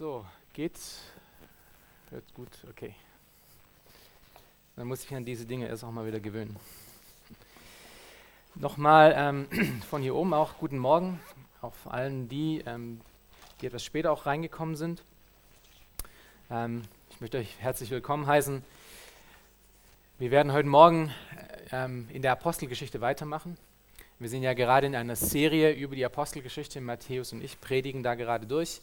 So, geht's? Hört gut, okay. Dann muss ich an diese Dinge erst auch mal wieder gewöhnen. Nochmal ähm, von hier oben auch guten Morgen, auch vor allen die, ähm, die etwas später auch reingekommen sind. Ähm, ich möchte euch herzlich willkommen heißen. Wir werden heute Morgen ähm, in der Apostelgeschichte weitermachen. Wir sind ja gerade in einer Serie über die Apostelgeschichte. Matthäus und ich predigen da gerade durch.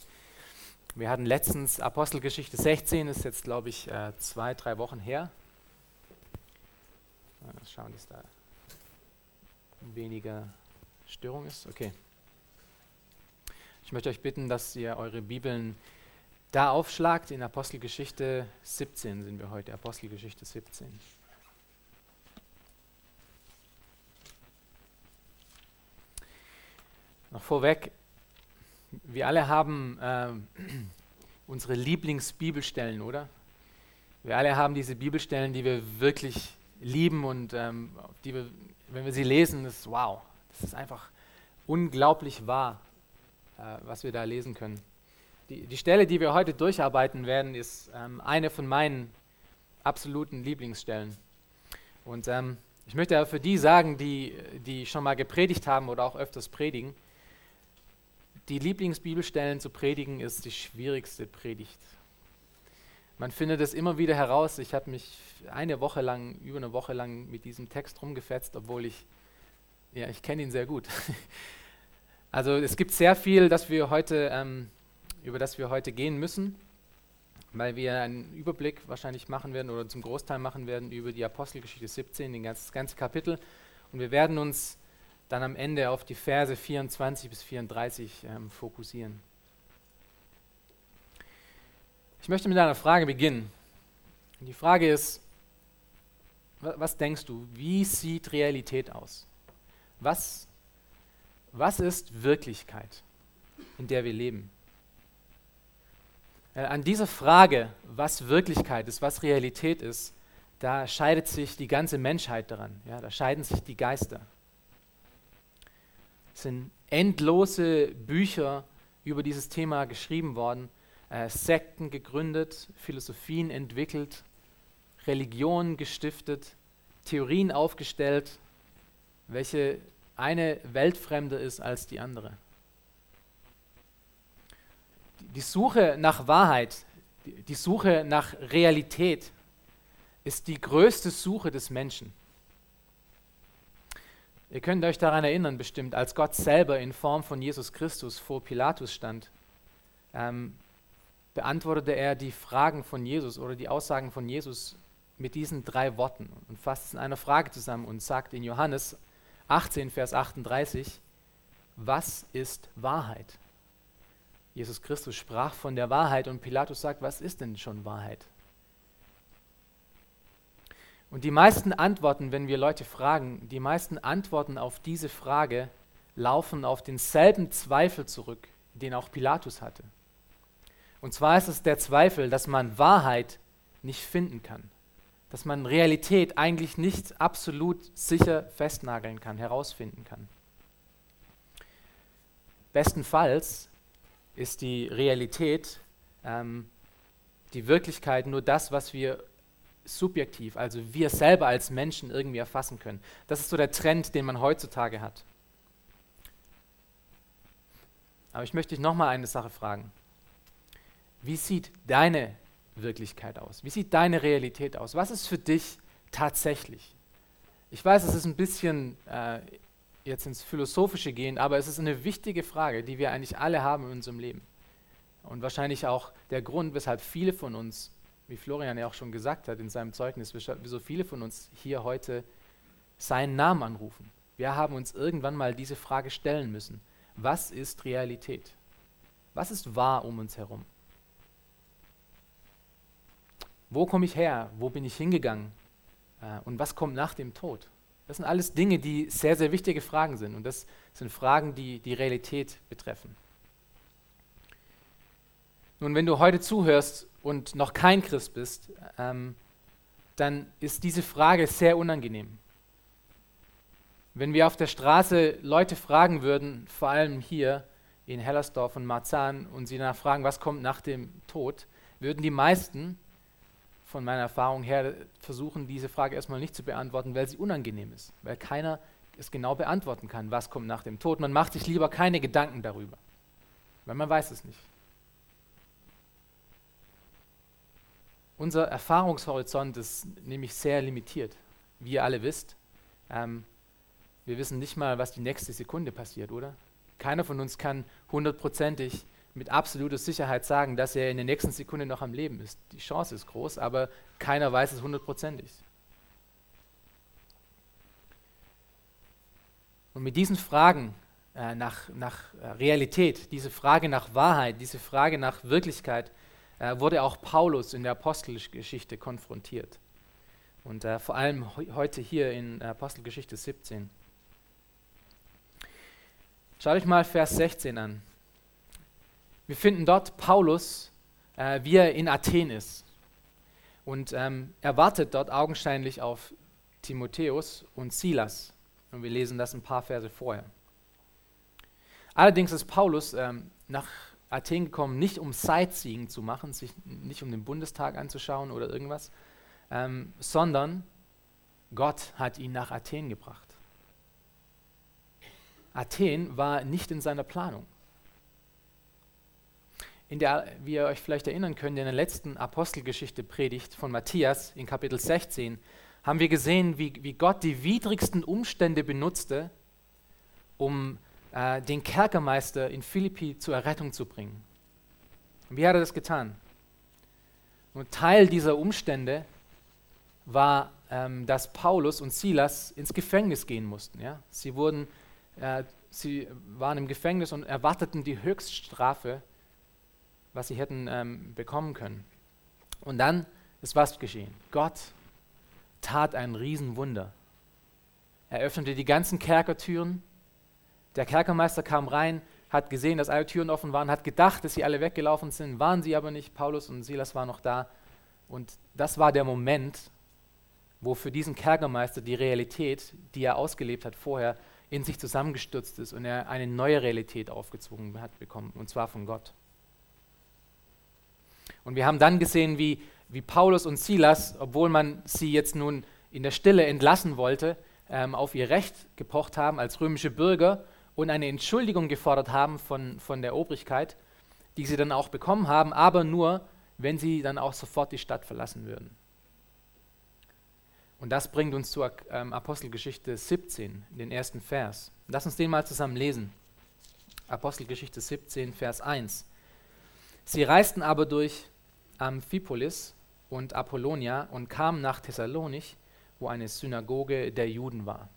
Wir hatten letztens Apostelgeschichte 16, ist jetzt, glaube ich, äh, zwei, drei Wochen her. Mal schauen, dass da weniger Störung ist. Okay. Ich möchte euch bitten, dass ihr eure Bibeln da aufschlagt. In Apostelgeschichte 17 sind wir heute. Apostelgeschichte 17. Noch vorweg, wir alle haben äh, unsere Lieblingsbibelstellen, oder? Wir alle haben diese Bibelstellen, die wir wirklich lieben und ähm, die wir, wenn wir sie lesen, ist wow, das ist einfach unglaublich wahr, äh, was wir da lesen können. Die, die, Stelle, die wir heute durcharbeiten werden, ist ähm, eine von meinen absoluten Lieblingsstellen. Und ähm, ich möchte für die sagen, die, die schon mal gepredigt haben oder auch öfters predigen, die Lieblingsbibelstellen zu predigen ist die schwierigste Predigt. Man findet es immer wieder heraus. Ich habe mich eine Woche lang, über eine Woche lang mit diesem Text rumgefetzt, obwohl ich, ja, ich kenne ihn sehr gut. Also es gibt sehr viel, das wir heute, ähm, über das wir heute gehen müssen, weil wir einen Überblick wahrscheinlich machen werden oder zum Großteil machen werden über die Apostelgeschichte 17, den ganzen, das ganze Kapitel. Und wir werden uns dann am Ende auf die Verse 24 bis 34 ähm, fokussieren. Ich möchte mit einer Frage beginnen. Die Frage ist, was denkst du, wie sieht Realität aus? Was, was ist Wirklichkeit, in der wir leben? Äh, an dieser Frage, was Wirklichkeit ist, was Realität ist, da scheidet sich die ganze Menschheit daran. Ja, da scheiden sich die Geister. Sind endlose Bücher über dieses Thema geschrieben worden, äh, Sekten gegründet, Philosophien entwickelt, Religionen gestiftet, Theorien aufgestellt, welche eine weltfremder ist als die andere. Die Suche nach Wahrheit, die Suche nach Realität ist die größte Suche des Menschen. Ihr könnt euch daran erinnern, bestimmt, als Gott selber in Form von Jesus Christus vor Pilatus stand, ähm, beantwortete er die Fragen von Jesus oder die Aussagen von Jesus mit diesen drei Worten und fasst es in einer Frage zusammen und sagt in Johannes 18, Vers 38, was ist Wahrheit? Jesus Christus sprach von der Wahrheit und Pilatus sagt, was ist denn schon Wahrheit? Und die meisten Antworten, wenn wir Leute fragen, die meisten Antworten auf diese Frage laufen auf denselben Zweifel zurück, den auch Pilatus hatte. Und zwar ist es der Zweifel, dass man Wahrheit nicht finden kann, dass man Realität eigentlich nicht absolut sicher festnageln kann, herausfinden kann. Bestenfalls ist die Realität, ähm, die Wirklichkeit nur das, was wir subjektiv, also wir selber als Menschen irgendwie erfassen können. Das ist so der Trend, den man heutzutage hat. Aber ich möchte dich nochmal eine Sache fragen. Wie sieht deine Wirklichkeit aus? Wie sieht deine Realität aus? Was ist für dich tatsächlich? Ich weiß, es ist ein bisschen äh, jetzt ins Philosophische gehen, aber es ist eine wichtige Frage, die wir eigentlich alle haben in unserem Leben. Und wahrscheinlich auch der Grund, weshalb viele von uns wie Florian ja auch schon gesagt hat in seinem Zeugnis, wie so viele von uns hier heute seinen Namen anrufen. Wir haben uns irgendwann mal diese Frage stellen müssen. Was ist Realität? Was ist wahr um uns herum? Wo komme ich her? Wo bin ich hingegangen? Äh, und was kommt nach dem Tod? Das sind alles Dinge, die sehr, sehr wichtige Fragen sind. Und das sind Fragen, die die Realität betreffen. Nun, wenn du heute zuhörst und noch kein Christ bist, ähm, dann ist diese Frage sehr unangenehm. Wenn wir auf der Straße Leute fragen würden, vor allem hier, in Hellersdorf und Marzahn und sie nachfragen, was kommt nach dem Tod, würden die meisten von meiner Erfahrung her versuchen, diese Frage erstmal nicht zu beantworten, weil sie unangenehm ist, weil keiner es genau beantworten kann, was kommt nach dem Tod. Man macht sich lieber keine Gedanken darüber, weil man weiß es nicht. Unser Erfahrungshorizont ist nämlich sehr limitiert, wie ihr alle wisst. Ähm, wir wissen nicht mal, was die nächste Sekunde passiert, oder? Keiner von uns kann hundertprozentig mit absoluter Sicherheit sagen, dass er in der nächsten Sekunde noch am Leben ist. Die Chance ist groß, aber keiner weiß es hundertprozentig. Und mit diesen Fragen äh, nach, nach äh, Realität, diese Frage nach Wahrheit, diese Frage nach Wirklichkeit, wurde auch Paulus in der Apostelgeschichte konfrontiert. Und äh, vor allem he heute hier in Apostelgeschichte 17. Schaut euch mal Vers 16 an. Wir finden dort Paulus, äh, wie er in Athen ist. Und ähm, er wartet dort augenscheinlich auf Timotheus und Silas. Und wir lesen das ein paar Verse vorher. Allerdings ist Paulus ähm, nach Athen gekommen, nicht um Sightseeing zu machen, sich nicht um den Bundestag anzuschauen oder irgendwas, ähm, sondern Gott hat ihn nach Athen gebracht. Athen war nicht in seiner Planung. In der, wie ihr euch vielleicht erinnern könnt, in der letzten Apostelgeschichte-Predigt von Matthias in Kapitel 16 haben wir gesehen, wie, wie Gott die widrigsten Umstände benutzte, um äh, den Kerkermeister in Philippi zur Errettung zu bringen. Und wie hat er das getan? Und Teil dieser Umstände war, ähm, dass Paulus und Silas ins Gefängnis gehen mussten. Ja? Sie, wurden, äh, sie waren im Gefängnis und erwarteten die Höchststrafe, was sie hätten ähm, bekommen können. Und dann ist was geschehen. Gott tat ein Riesenwunder. Er öffnete die ganzen Kerkertüren. Der Kerkermeister kam rein, hat gesehen, dass alle Türen offen waren, hat gedacht, dass sie alle weggelaufen sind, waren sie aber nicht. Paulus und Silas waren noch da. Und das war der Moment, wo für diesen Kerkermeister die Realität, die er ausgelebt hat vorher, in sich zusammengestürzt ist und er eine neue Realität aufgezwungen hat bekommen, und zwar von Gott. Und wir haben dann gesehen, wie, wie Paulus und Silas, obwohl man sie jetzt nun in der Stille entlassen wollte, ähm, auf ihr Recht gepocht haben als römische Bürger und eine Entschuldigung gefordert haben von, von der Obrigkeit, die sie dann auch bekommen haben, aber nur, wenn sie dann auch sofort die Stadt verlassen würden. Und das bringt uns zur ähm, Apostelgeschichte 17, den ersten Vers. Lass uns den mal zusammen lesen. Apostelgeschichte 17, Vers 1. Sie reisten aber durch Amphipolis und Apollonia und kamen nach Thessalonich, wo eine Synagoge der Juden war.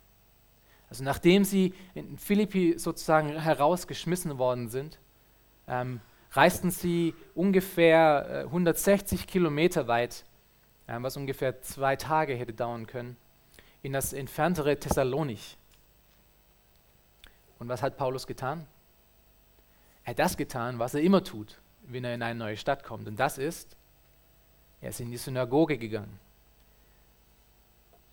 Also nachdem sie in Philippi sozusagen herausgeschmissen worden sind, ähm, reisten sie ungefähr äh, 160 Kilometer weit, äh, was ungefähr zwei Tage hätte dauern können, in das entferntere Thessalonich. Und was hat Paulus getan? Er hat das getan, was er immer tut, wenn er in eine neue Stadt kommt. Und das ist, er ist in die Synagoge gegangen.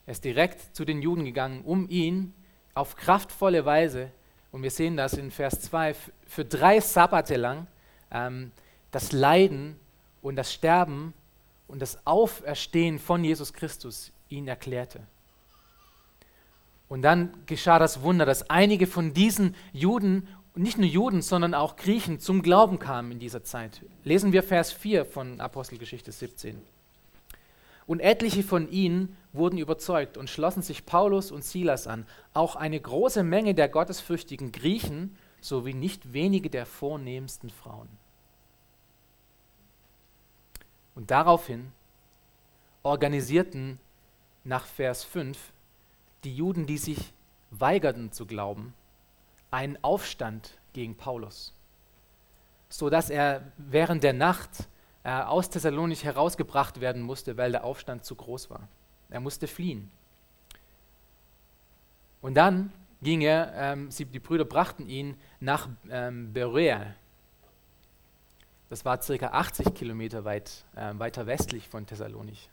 Er ist direkt zu den Juden gegangen, um ihn auf kraftvolle Weise, und wir sehen das in Vers 2, für drei Sabbate lang ähm, das Leiden und das Sterben und das Auferstehen von Jesus Christus ihn erklärte. Und dann geschah das Wunder, dass einige von diesen Juden, nicht nur Juden, sondern auch Griechen zum Glauben kamen in dieser Zeit. Lesen wir Vers 4 von Apostelgeschichte 17. Und etliche von ihnen wurden überzeugt und schlossen sich Paulus und Silas an. Auch eine große Menge der gottesfürchtigen Griechen sowie nicht wenige der vornehmsten Frauen. Und daraufhin organisierten nach Vers 5 die Juden, die sich weigerten zu glauben, einen Aufstand gegen Paulus, sodass er während der Nacht äh, aus Thessalonich herausgebracht werden musste, weil der Aufstand zu groß war. Er musste fliehen. Und dann ging er, ähm, sie, die Brüder brachten ihn nach ähm, Berea. Das war circa 80 Kilometer weit, äh, weiter westlich von Thessalonich.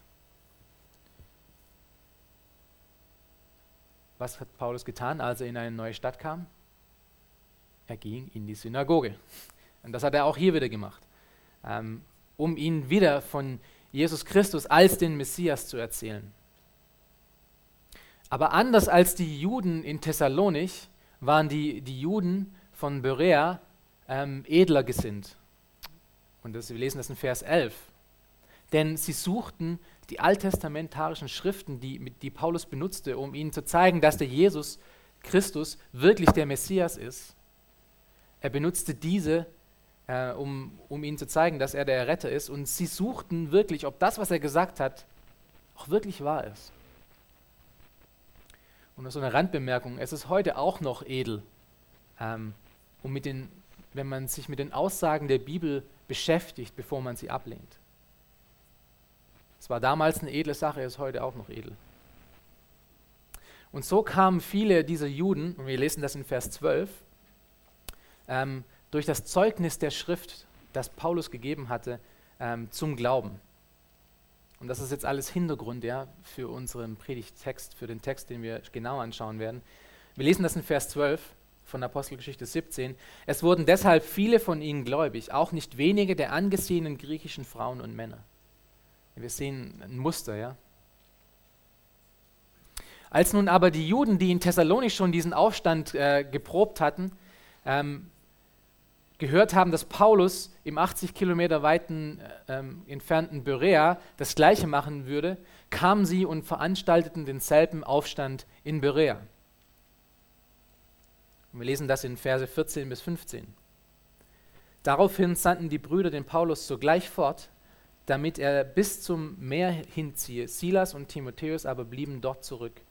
Was hat Paulus getan, als er in eine neue Stadt kam? er ging in die Synagoge. Und das hat er auch hier wieder gemacht, ähm, um ihnen wieder von Jesus Christus als den Messias zu erzählen. Aber anders als die Juden in Thessalonich waren die, die Juden von Berea ähm, edler gesinnt. Und das, wir lesen das in Vers 11. Denn sie suchten die alttestamentarischen Schriften, die, die Paulus benutzte, um ihnen zu zeigen, dass der Jesus Christus wirklich der Messias ist. Er benutzte diese, äh, um, um ihnen zu zeigen, dass er der Retter ist. Und sie suchten wirklich, ob das, was er gesagt hat, auch wirklich wahr ist. Und noch so eine Randbemerkung, es ist heute auch noch edel, ähm, um mit den, wenn man sich mit den Aussagen der Bibel beschäftigt, bevor man sie ablehnt. Es war damals eine edle Sache, ist heute auch noch edel. Und so kamen viele dieser Juden, und wir lesen das in Vers 12, ähm, durch das Zeugnis der Schrift, das Paulus gegeben hatte, ähm, zum Glauben. Und das ist jetzt alles Hintergrund ja, für unseren Predigtext, für den Text, den wir genau anschauen werden. Wir lesen das in Vers 12 von Apostelgeschichte 17. Es wurden deshalb viele von ihnen gläubig, auch nicht wenige der angesehenen griechischen Frauen und Männer. Wir sehen ein Muster, ja. Als nun aber die Juden, die in Thessalonich schon diesen Aufstand äh, geprobt hatten, ähm, gehört haben, dass Paulus im 80 Kilometer weiten äh, ähm, entfernten Berea das Gleiche machen würde, kamen sie und veranstalteten denselben Aufstand in Berea. Und wir lesen das in Verse 14 bis 15. Daraufhin sandten die Brüder den Paulus sogleich fort, damit er bis zum Meer hinziehe. Silas und Timotheus aber blieben dort zurück.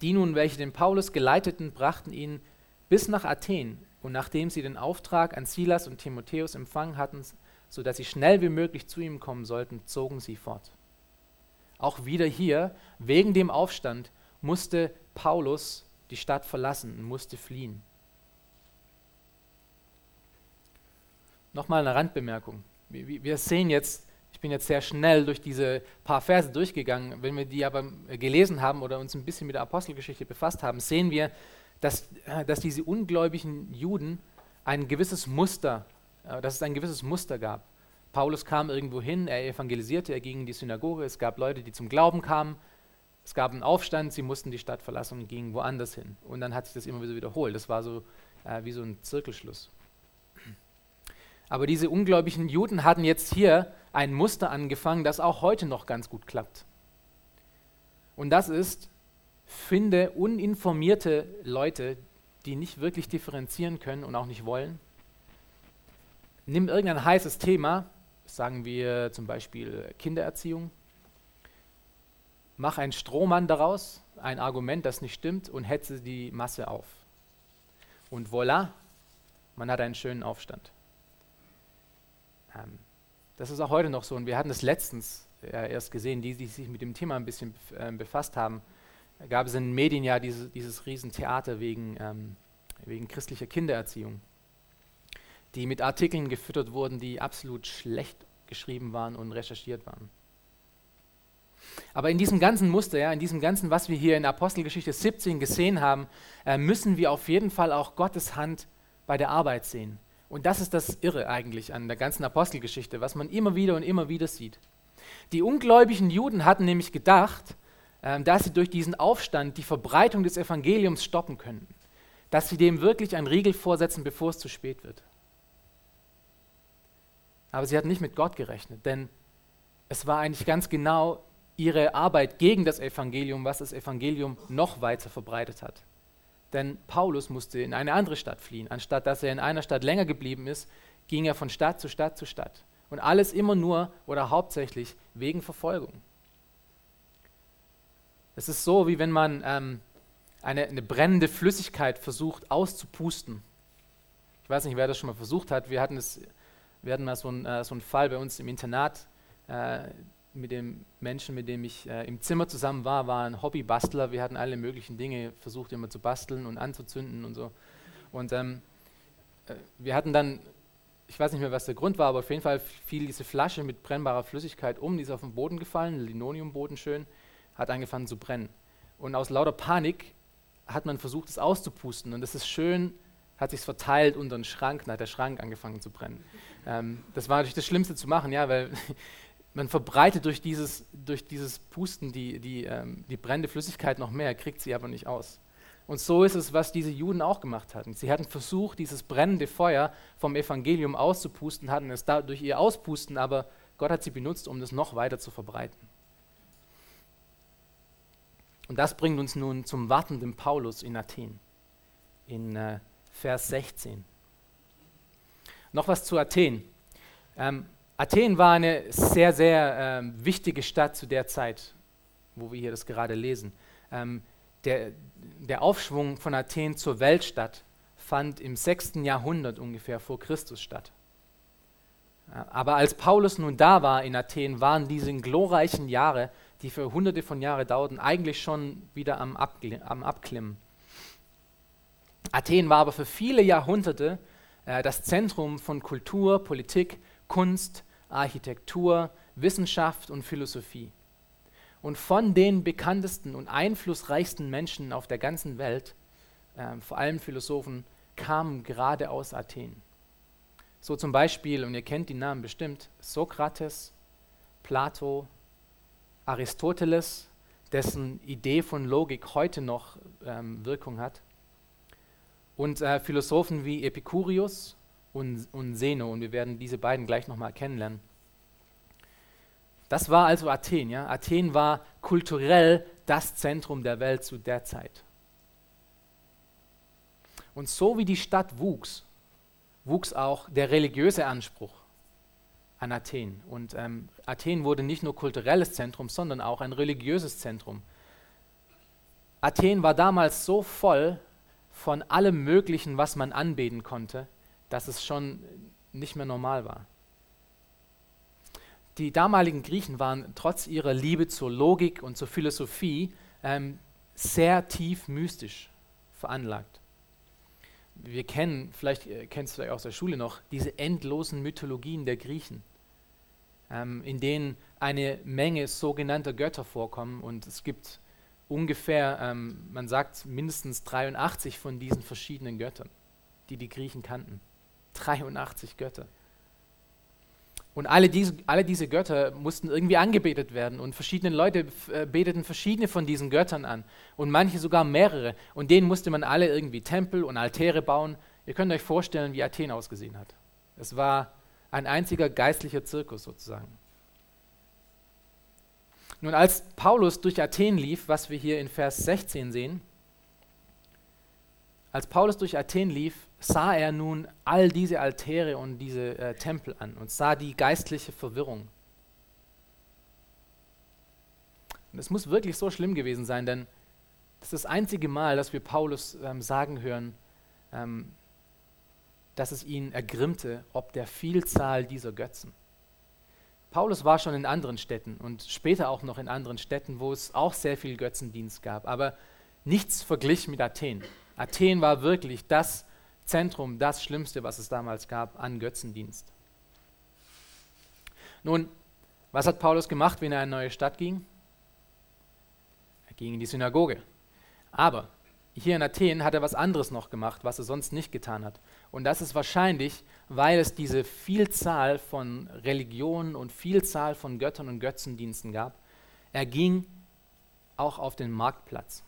Die nun, welche den Paulus geleiteten, brachten ihn bis nach Athen. Und nachdem sie den Auftrag an Silas und Timotheus empfangen hatten, so dass sie schnell wie möglich zu ihm kommen sollten, zogen sie fort. Auch wieder hier, wegen dem Aufstand, musste Paulus die Stadt verlassen und musste fliehen. Nochmal eine Randbemerkung. Wir sehen jetzt bin jetzt sehr schnell durch diese paar Verse durchgegangen. Wenn wir die aber gelesen haben oder uns ein bisschen mit der Apostelgeschichte befasst haben, sehen wir, dass, äh, dass diese ungläubigen Juden ein gewisses Muster, äh, dass es ein gewisses Muster gab. Paulus kam irgendwo hin, er evangelisierte, er ging in die Synagoge, es gab Leute, die zum Glauben kamen, es gab einen Aufstand, sie mussten die Stadt verlassen und gingen woanders hin. Und dann hat sich das immer wieder wiederholt. Das war so äh, wie so ein Zirkelschluss. Aber diese ungläubigen Juden hatten jetzt hier ein Muster angefangen, das auch heute noch ganz gut klappt. Und das ist, finde uninformierte Leute, die nicht wirklich differenzieren können und auch nicht wollen. Nimm irgendein heißes Thema, sagen wir zum Beispiel Kindererziehung, mach einen Strohmann daraus, ein Argument, das nicht stimmt, und hetze die Masse auf. Und voilà, man hat einen schönen Aufstand. Ähm, das ist auch heute noch so und wir hatten es letztens äh, erst gesehen, die, die sich mit dem Thema ein bisschen äh, befasst haben. Gab es in den Medien ja diese, dieses Riesentheater wegen, ähm, wegen christlicher Kindererziehung, die mit Artikeln gefüttert wurden, die absolut schlecht geschrieben waren und recherchiert waren. Aber in diesem ganzen Muster, ja, in diesem ganzen, was wir hier in Apostelgeschichte 17 gesehen haben, äh, müssen wir auf jeden Fall auch Gottes Hand bei der Arbeit sehen. Und das ist das Irre eigentlich an der ganzen Apostelgeschichte, was man immer wieder und immer wieder sieht. Die ungläubigen Juden hatten nämlich gedacht, dass sie durch diesen Aufstand die Verbreitung des Evangeliums stoppen können, dass sie dem wirklich einen Riegel vorsetzen, bevor es zu spät wird. Aber sie hatten nicht mit Gott gerechnet, denn es war eigentlich ganz genau ihre Arbeit gegen das Evangelium, was das Evangelium noch weiter verbreitet hat. Denn Paulus musste in eine andere Stadt fliehen. Anstatt dass er in einer Stadt länger geblieben ist, ging er von Stadt zu Stadt zu Stadt. Und alles immer nur oder hauptsächlich wegen Verfolgung. Es ist so, wie wenn man ähm, eine, eine, brennende Flüssigkeit versucht auszupusten. Ich weiß nicht, wer das schon mal versucht hat. Wir hatten, es, wir hatten mal so, ein, äh, so einen Fall bei uns im Internat. Äh, mit dem Menschen, mit dem ich äh, im Zimmer zusammen war, war ein Hobbybastler. Wir hatten alle möglichen Dinge versucht, immer zu basteln und anzuzünden und so. Und ähm, äh, wir hatten dann, ich weiß nicht mehr, was der Grund war, aber auf jeden Fall fiel diese Flasche mit brennbarer Flüssigkeit um, die ist auf den Boden gefallen, Linoleumboden schön, hat angefangen zu brennen. Und aus lauter Panik hat man versucht, es auszupusten. Und es ist schön hat sich verteilt unter den Schrank, dann hat der Schrank angefangen zu brennen. Ähm, das war natürlich das Schlimmste zu machen, ja, weil man verbreitet durch dieses, durch dieses Pusten die, die, ähm, die brennende Flüssigkeit noch mehr, kriegt sie aber nicht aus. Und so ist es, was diese Juden auch gemacht hatten. Sie hatten versucht, dieses brennende Feuer vom Evangelium auszupusten, hatten es da durch ihr Auspusten, aber Gott hat sie benutzt, um das noch weiter zu verbreiten. Und das bringt uns nun zum wartenden Paulus in Athen, in äh, Vers 16. Noch was zu Athen. Ähm, Athen war eine sehr, sehr ähm, wichtige Stadt zu der Zeit, wo wir hier das gerade lesen. Ähm, der, der Aufschwung von Athen zur Weltstadt fand im 6. Jahrhundert ungefähr vor Christus statt. Aber als Paulus nun da war in Athen, waren diese glorreichen Jahre, die für hunderte von Jahren dauerten, eigentlich schon wieder am, Abgl am Abklimmen. Athen war aber für viele Jahrhunderte äh, das Zentrum von Kultur, Politik, Kunst, Architektur, Wissenschaft und Philosophie. Und von den bekanntesten und einflussreichsten Menschen auf der ganzen Welt, äh, vor allem Philosophen, kamen gerade aus Athen. So zum Beispiel, und ihr kennt die Namen bestimmt, Sokrates, Plato, Aristoteles, dessen Idee von Logik heute noch ähm, Wirkung hat, und äh, Philosophen wie Epikurius und, und Zeno, und wir werden diese beiden gleich nochmal kennenlernen. Das war also Athen. Ja? Athen war kulturell das Zentrum der Welt zu der Zeit. Und so wie die Stadt wuchs, wuchs auch der religiöse Anspruch an Athen. Und ähm, Athen wurde nicht nur kulturelles Zentrum, sondern auch ein religiöses Zentrum. Athen war damals so voll von allem Möglichen, was man anbeten konnte, dass es schon nicht mehr normal war. Die damaligen Griechen waren trotz ihrer Liebe zur Logik und zur Philosophie ähm, sehr tief mystisch veranlagt. Wir kennen, vielleicht äh, kennst du vielleicht aus der Schule noch, diese endlosen Mythologien der Griechen, ähm, in denen eine Menge sogenannter Götter vorkommen und es gibt ungefähr, ähm, man sagt mindestens 83 von diesen verschiedenen Göttern, die die Griechen kannten. 83 Götter. Und alle diese, alle diese Götter mussten irgendwie angebetet werden und verschiedene Leute äh, beteten verschiedene von diesen Göttern an und manche sogar mehrere. Und denen musste man alle irgendwie Tempel und Altäre bauen. Ihr könnt euch vorstellen, wie Athen ausgesehen hat. Es war ein einziger geistlicher Zirkus sozusagen. Nun, als Paulus durch Athen lief, was wir hier in Vers 16 sehen, als Paulus durch Athen lief, sah er nun all diese Altäre und diese äh, Tempel an und sah die geistliche Verwirrung. Und es muss wirklich so schlimm gewesen sein, denn das ist das einzige Mal, dass wir Paulus ähm, sagen hören, ähm, dass es ihn ergrimmte, ob der Vielzahl dieser Götzen. Paulus war schon in anderen Städten und später auch noch in anderen Städten, wo es auch sehr viel Götzendienst gab, aber nichts verglich mit Athen. Athen war wirklich das Zentrum, das Schlimmste, was es damals gab an Götzendienst. Nun, was hat Paulus gemacht, wenn er in eine neue Stadt ging? Er ging in die Synagoge. Aber hier in Athen hat er was anderes noch gemacht, was er sonst nicht getan hat. Und das ist wahrscheinlich, weil es diese Vielzahl von Religionen und Vielzahl von Göttern und Götzendiensten gab. Er ging auch auf den Marktplatz.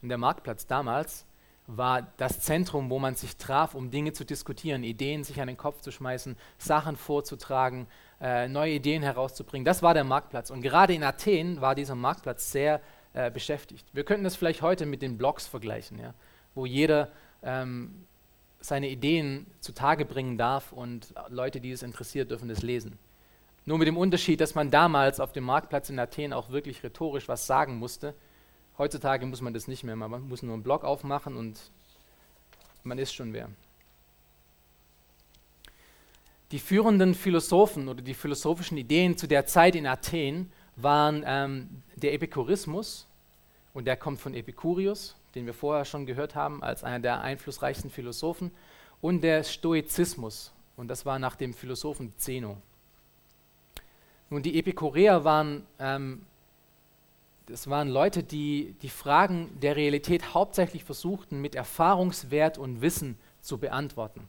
Und der Marktplatz damals war das Zentrum, wo man sich traf, um Dinge zu diskutieren, Ideen sich an den Kopf zu schmeißen, Sachen vorzutragen, äh, neue Ideen herauszubringen. Das war der Marktplatz. Und gerade in Athen war dieser Marktplatz sehr äh, beschäftigt. Wir könnten das vielleicht heute mit den Blogs vergleichen, ja, wo jeder ähm, seine Ideen zutage bringen darf und Leute, die es interessiert, dürfen das lesen. Nur mit dem Unterschied, dass man damals auf dem Marktplatz in Athen auch wirklich rhetorisch was sagen musste Heutzutage muss man das nicht mehr, man muss nur einen Blog aufmachen und man ist schon wer. Die führenden Philosophen oder die philosophischen Ideen zu der Zeit in Athen waren ähm, der Epikurismus, und der kommt von Epikurius, den wir vorher schon gehört haben, als einer der einflussreichsten Philosophen, und der Stoizismus, und das war nach dem Philosophen Zeno. Nun, die Epikureer waren ähm, das waren Leute, die die Fragen der Realität hauptsächlich versuchten, mit Erfahrungswert und Wissen zu beantworten.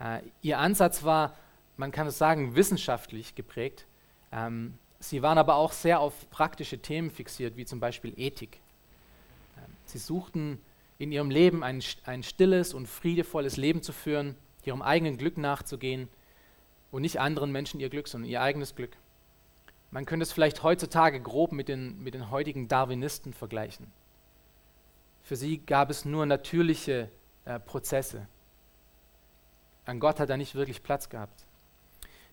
Äh, ihr Ansatz war, man kann es sagen, wissenschaftlich geprägt. Ähm, sie waren aber auch sehr auf praktische Themen fixiert, wie zum Beispiel Ethik. Ähm, sie suchten in ihrem Leben ein, ein stilles und friedevolles Leben zu führen, ihrem eigenen Glück nachzugehen und nicht anderen Menschen ihr Glück, sondern ihr eigenes Glück. Man könnte es vielleicht heutzutage grob mit den, mit den heutigen Darwinisten vergleichen. Für sie gab es nur natürliche äh, Prozesse. An Gott hat er nicht wirklich Platz gehabt.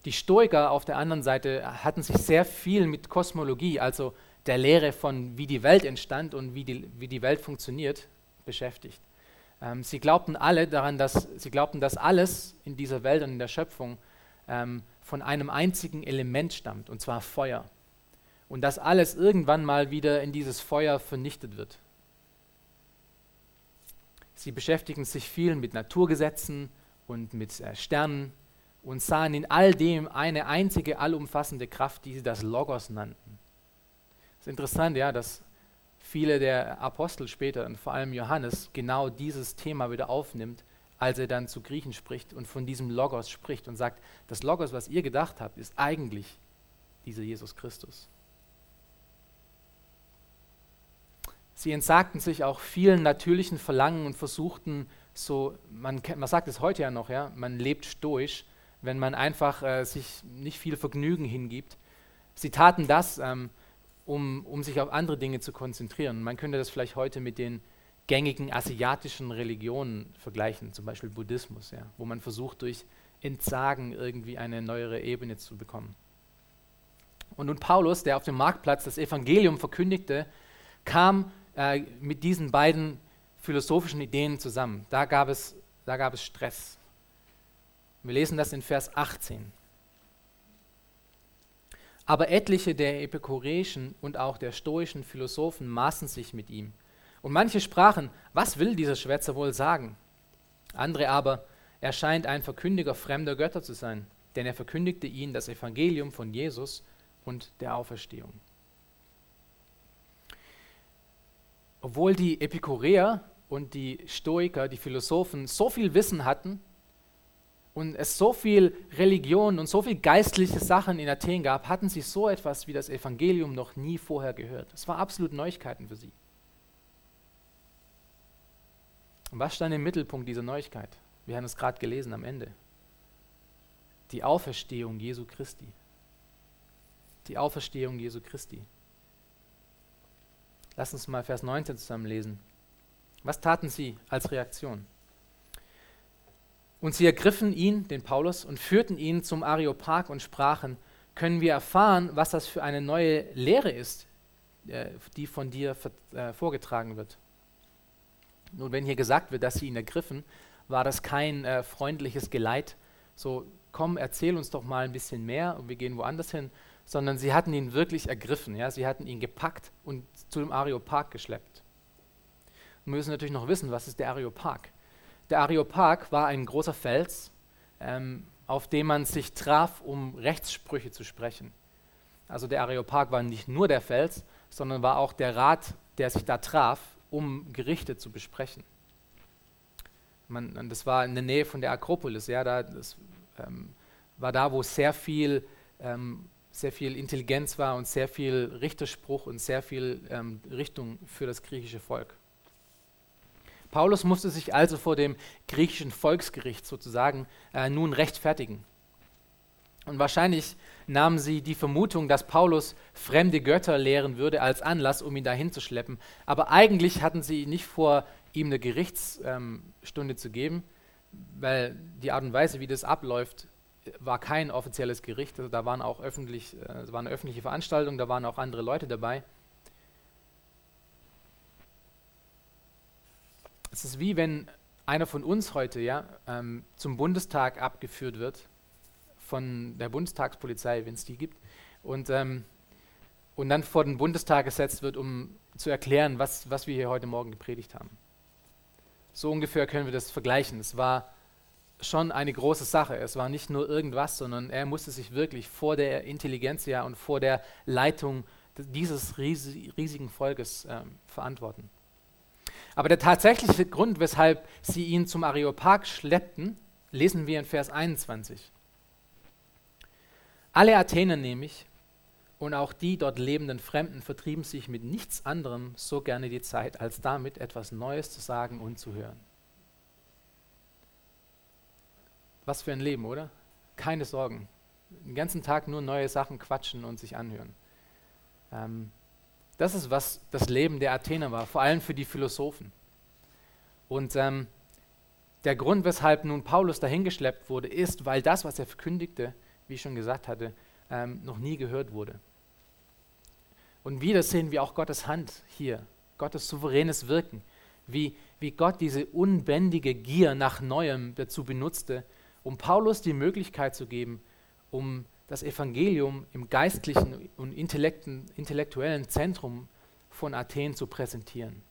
Die Stoiker auf der anderen Seite hatten sich sehr viel mit Kosmologie, also der Lehre von, wie die Welt entstand und wie die, wie die Welt funktioniert, beschäftigt. Ähm, sie glaubten alle daran, dass sie glaubten, dass alles in dieser Welt und in der Schöpfung ähm, von einem einzigen Element stammt, und zwar Feuer. Und dass alles irgendwann mal wieder in dieses Feuer vernichtet wird. Sie beschäftigen sich viel mit Naturgesetzen und mit äh, Sternen und sahen in all dem eine einzige allumfassende Kraft, die sie das Logos nannten. Es ist interessant, ja, dass viele der Apostel später und vor allem Johannes genau dieses Thema wieder aufnimmt, als er dann zu Griechen spricht und von diesem Logos spricht und sagt, das Logos, was ihr gedacht habt, ist eigentlich dieser Jesus Christus. Sie entsagten sich auch vielen natürlichen Verlangen und versuchten so, man, man sagt es heute ja noch, ja, man lebt stoisch, wenn man einfach äh, sich nicht viel Vergnügen hingibt. Sie taten das, ähm, um, um sich auf andere Dinge zu konzentrieren. Man könnte das vielleicht heute mit den gängigen asiatischen Religionen vergleichen, zum Beispiel Buddhismus, ja, wo man versucht, durch Entsagen irgendwie eine neuere Ebene zu bekommen. Und nun Paulus, der auf dem Marktplatz das Evangelium verkündigte, kam äh, mit diesen beiden philosophischen Ideen zusammen. Da gab es, da gab es Stress. Wir lesen das in Vers 18. Aber etliche der epikureischen und auch der stoischen Philosophen maßen sich mit ihm. Und manche sprachen, was will dieser Schwätzer wohl sagen? Andere aber, er scheint ein Verkündiger fremder Götter zu sein, denn er verkündigte ihnen das Evangelium von Jesus und der Auferstehung. Obwohl die Epikureer und die Stoiker, die Philosophen, so viel Wissen hatten und es so viel Religion und so viel geistliche Sachen in Athen gab, hatten sie so etwas wie das Evangelium noch nie vorher gehört. Es war absolut Neuigkeiten für sie. Und was stand im Mittelpunkt dieser Neuigkeit? Wir haben es gerade gelesen am Ende. Die Auferstehung Jesu Christi. Die Auferstehung Jesu Christi. Lass uns mal Vers 19 zusammen lesen. Was taten sie als Reaktion? Und sie ergriffen ihn, den Paulus, und führten ihn zum Areopag und sprachen, können wir erfahren, was das für eine neue Lehre ist, äh, die von dir äh, vorgetragen wird. Nun, wenn hier gesagt wird, dass sie ihn ergriffen, war das kein äh, freundliches Geleit, so komm, erzähl uns doch mal ein bisschen mehr und wir gehen woanders hin, sondern sie hatten ihn wirklich ergriffen, ja? sie hatten ihn gepackt und zu dem Areopag geschleppt. Wir müssen natürlich noch wissen, was ist der Areopag? Der Areopag war ein großer Fels, ähm, auf dem man sich traf, um Rechtssprüche zu sprechen. Also der Areopag war nicht nur der Fels, sondern war auch der Rat, der sich da traf, um Gerichte zu besprechen. Man, das war in der Nähe von der Akropolis, ja, da, das ähm, war da, wo sehr viel, ähm, sehr viel Intelligenz war und sehr viel Richterspruch und sehr viel ähm, Richtung für das griechische Volk. Paulus musste sich also vor dem griechischen Volksgericht sozusagen äh, nun rechtfertigen. Und wahrscheinlich nahmen sie die Vermutung, dass Paulus fremde Götter lehren würde, als Anlass, um ihn dahin zu schleppen. Aber eigentlich hatten sie nicht vor, ihm eine Gerichtsstunde ähm, zu geben, weil die Art und Weise, wie das abläuft, war kein offizielles Gericht. Also da waren auch öffentlich, äh, war eine öffentliche Veranstaltung, da waren auch andere Leute dabei. Es ist wie wenn einer von uns heute ja, ähm, zum Bundestag abgeführt wird von der Bundestagspolizei, wenn es die gibt, und, ähm, und dann vor den Bundestag gesetzt wird, um zu erklären, was, was wir hier heute Morgen gepredigt haben. So ungefähr können wir das vergleichen. Es war schon eine große Sache. Es war nicht nur irgendwas, sondern er musste sich wirklich vor der Intelligenz und vor der Leitung dieses riesigen Volkes ähm, verantworten. Aber der tatsächliche Grund, weshalb sie ihn zum Areopag schleppten, lesen wir in Vers 21. Alle Athener nämlich und auch die dort lebenden Fremden vertrieben sich mit nichts anderem so gerne die Zeit, als damit etwas Neues zu sagen und zu hören. Was für ein Leben, oder? Keine Sorgen. Den ganzen Tag nur neue Sachen quatschen und sich anhören. Ähm, das ist, was das Leben der Athener war, vor allem für die Philosophen. Und ähm, der Grund, weshalb nun Paulus dahingeschleppt wurde, ist, weil das, was er verkündigte, wie ich schon gesagt hatte, ähm, noch nie gehört wurde. Und wieder sehen wir auch Gottes Hand hier, Gottes souveränes Wirken, wie, wie Gott diese unbändige Gier nach Neuem dazu benutzte, um Paulus die Möglichkeit zu geben, um das Evangelium im geistlichen und intellektuellen Zentrum von Athen zu präsentieren.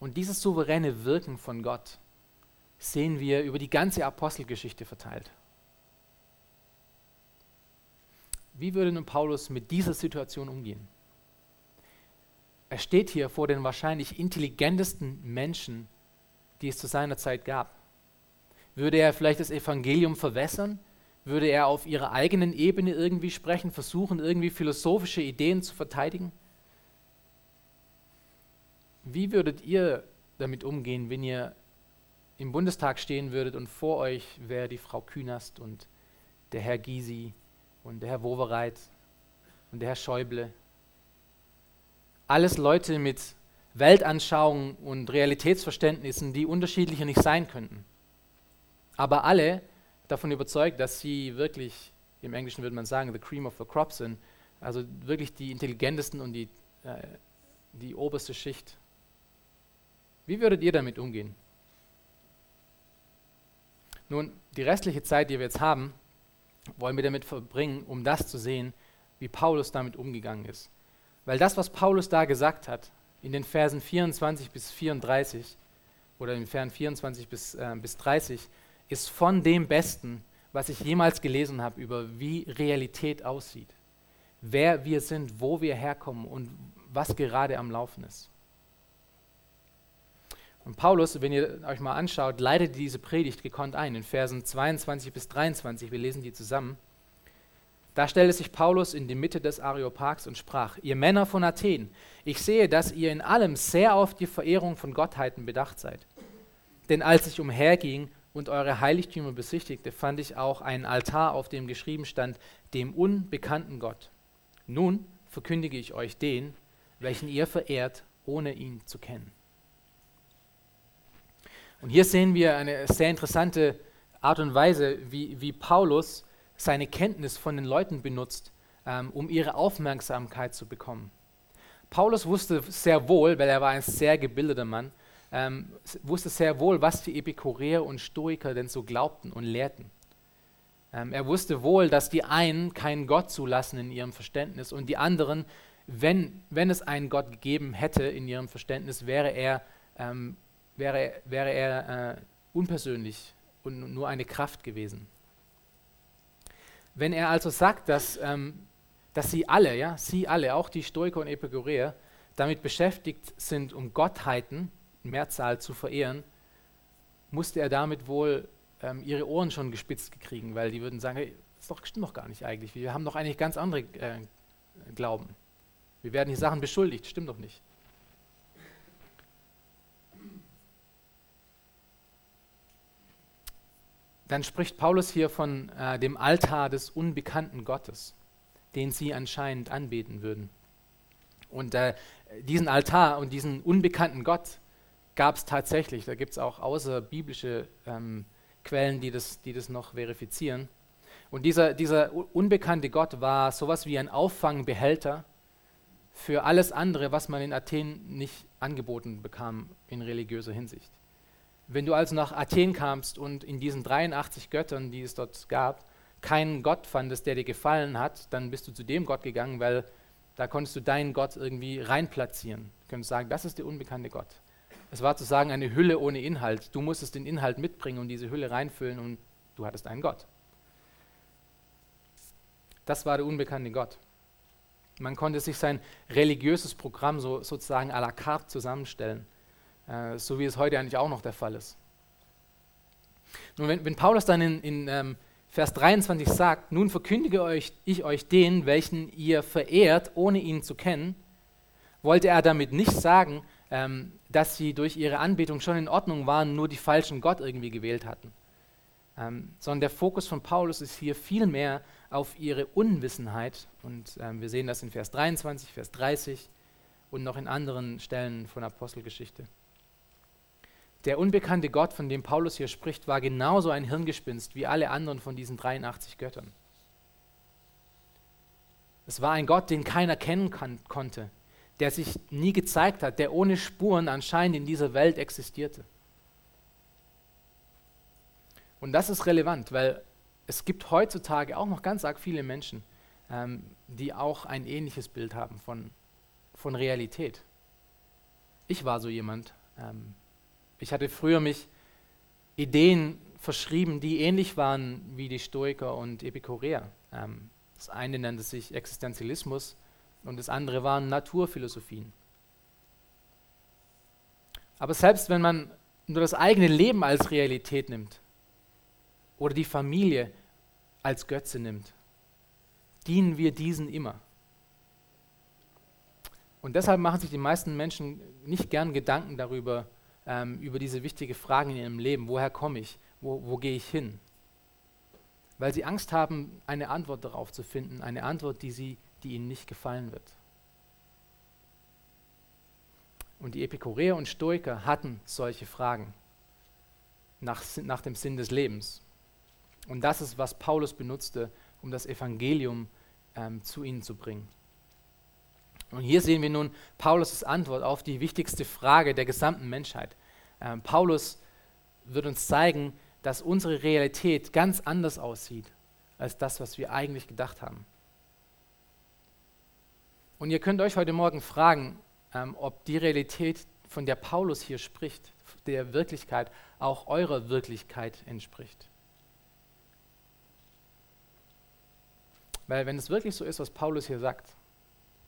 Und dieses souveräne Wirken von Gott sehen wir über die ganze Apostelgeschichte verteilt. Wie würde nun Paulus mit dieser Situation umgehen? Er steht hier vor den wahrscheinlich intelligentesten Menschen, die es zu seiner Zeit gab. Würde er vielleicht das Evangelium verwässern? Würde er auf ihrer eigenen Ebene irgendwie sprechen, versuchen, irgendwie philosophische Ideen zu verteidigen? Wie würdet ihr damit umgehen, wenn ihr im Bundestag stehen würdet und vor euch wäre die Frau Künast und der Herr Gysi und der Herr Wowereit und der Herr Schäuble? Alles Leute mit Weltanschauungen und Realitätsverständnissen, die unterschiedlicher nicht sein könnten. Aber alle davon überzeugt, dass sie wirklich, im Englischen würde man sagen, the cream of the crop sind, also wirklich die intelligentesten und die, äh, die oberste Schicht wie würdet ihr damit umgehen? Nun, die restliche Zeit, die wir jetzt haben, wollen wir damit verbringen, um das zu sehen, wie Paulus damit umgegangen ist. Weil das, was Paulus da gesagt hat, in den Versen 24 bis 34 oder in den Versen 24 bis, äh, bis 30, ist von dem Besten, was ich jemals gelesen habe über wie Realität aussieht. Wer wir sind, wo wir herkommen und was gerade am Laufen ist. Und Paulus, wenn ihr euch mal anschaut, leitet diese Predigt gekonnt ein, in Versen 22 bis 23, wir lesen die zusammen. Da stellte sich Paulus in die Mitte des Areopags und sprach, ihr Männer von Athen, ich sehe, dass ihr in allem sehr auf die Verehrung von Gottheiten bedacht seid. Denn als ich umherging und eure Heiligtümer besichtigte, fand ich auch einen Altar, auf dem geschrieben stand, dem unbekannten Gott. Nun verkündige ich euch den, welchen ihr verehrt, ohne ihn zu kennen. Und hier sehen wir eine sehr interessante Art und Weise, wie, wie Paulus seine Kenntnis von den Leuten benutzt, ähm, um ihre Aufmerksamkeit zu bekommen. Paulus wusste sehr wohl, weil er war ein sehr gebildeter Mann, ähm, wusste sehr wohl, was die Epikureer und Stoiker denn so glaubten und lehrten. Ähm, er wusste wohl, dass die einen keinen Gott zulassen in ihrem Verständnis und die anderen, wenn, wenn es einen Gott gegeben hätte in ihrem Verständnis, wäre er ähm, wäre, wäre er äh, unpersönlich und nur eine Kraft gewesen. Wenn er also sagt, dass, ähm, dass sie alle, ja, sie alle, auch die Stoiker und Epikureer, damit beschäftigt sind, um Gottheiten, Mehrzahl, zu verehren, musste er damit wohl ähm, ihre Ohren schon gespitzt kriegen, weil die würden sagen, hey, das doch, stimmt doch gar nicht eigentlich. Wir haben doch eigentlich ganz andere äh, Glauben. Wir werden hier Sachen beschuldigt, stimmt doch nicht. Dann spricht Paulus hier von äh, dem Altar des unbekannten Gottes, den sie anscheinend anbeten würden. Und äh, diesen Altar und diesen unbekannten Gott gab es tatsächlich. Da gibt es auch außerbiblische ähm, Quellen, die das, die das noch verifizieren. Und dieser, dieser unbekannte Gott war sowas wie ein Auffangbehälter für alles andere, was man in Athen nicht angeboten bekam in religiöser Hinsicht. Wenn du also nach Athen kamst und in diesen 83 Göttern, die es dort gab, keinen Gott fandest, der dir gefallen hat, dann bist du zu dem Gott gegangen, weil da konntest du deinen Gott irgendwie reinplatzieren. Du könntest sagen, das ist der unbekannte Gott. Es war zu sagen eine Hülle ohne Inhalt. Du musstest den Inhalt mitbringen und diese Hülle reinfüllen und du hattest einen Gott. Das war der unbekannte Gott. Man konnte sich sein religiöses Programm so, sozusagen à la carte zusammenstellen, äh, so wie es heute eigentlich auch noch der Fall ist. Nun, wenn, wenn Paulus dann in, in ähm, Vers 23 sagt, nun verkündige euch, ich euch den, welchen ihr verehrt, ohne ihn zu kennen, wollte er damit nicht sagen, ähm, dass sie durch ihre Anbetung schon in Ordnung waren, nur die falschen Gott irgendwie gewählt hatten. Ähm, sondern der Fokus von Paulus ist hier vielmehr auf ihre Unwissenheit. Und ähm, wir sehen das in Vers 23, Vers 30 und noch in anderen Stellen von Apostelgeschichte. Der unbekannte Gott, von dem Paulus hier spricht, war genauso ein Hirngespinst wie alle anderen von diesen 83 Göttern. Es war ein Gott, den keiner kennen kann, konnte, der sich nie gezeigt hat, der ohne Spuren anscheinend in dieser Welt existierte. Und das ist relevant, weil es gibt heutzutage auch noch ganz arg viele Menschen, ähm, die auch ein ähnliches Bild haben von, von Realität. Ich war so jemand. Ähm, ich hatte früher mich Ideen verschrieben, die ähnlich waren wie die Stoiker und Epikureer. Ähm, das eine nannte sich Existenzialismus und das andere waren Naturphilosophien. Aber selbst wenn man nur das eigene Leben als Realität nimmt oder die Familie als Götze nimmt, dienen wir diesen immer. Und deshalb machen sich die meisten Menschen nicht gern Gedanken darüber, ähm, über diese wichtige Fragen in ihrem Leben. Woher komme ich? Wo, wo gehe ich hin? Weil sie Angst haben, eine Antwort darauf zu finden, eine Antwort, die, sie, die ihnen nicht gefallen wird. Und die Epikureer und Stoiker hatten solche Fragen nach, nach dem Sinn des Lebens. Und das ist, was Paulus benutzte, um das Evangelium ähm, zu ihnen zu bringen. Und hier sehen wir nun Paulus' Antwort auf die wichtigste Frage der gesamten Menschheit. Ähm, Paulus wird uns zeigen, dass unsere Realität ganz anders aussieht als das, was wir eigentlich gedacht haben. Und ihr könnt euch heute Morgen fragen, ähm, ob die Realität, von der Paulus hier spricht, der Wirklichkeit, auch eurer Wirklichkeit entspricht. Weil wenn es wirklich so ist, was Paulus hier sagt,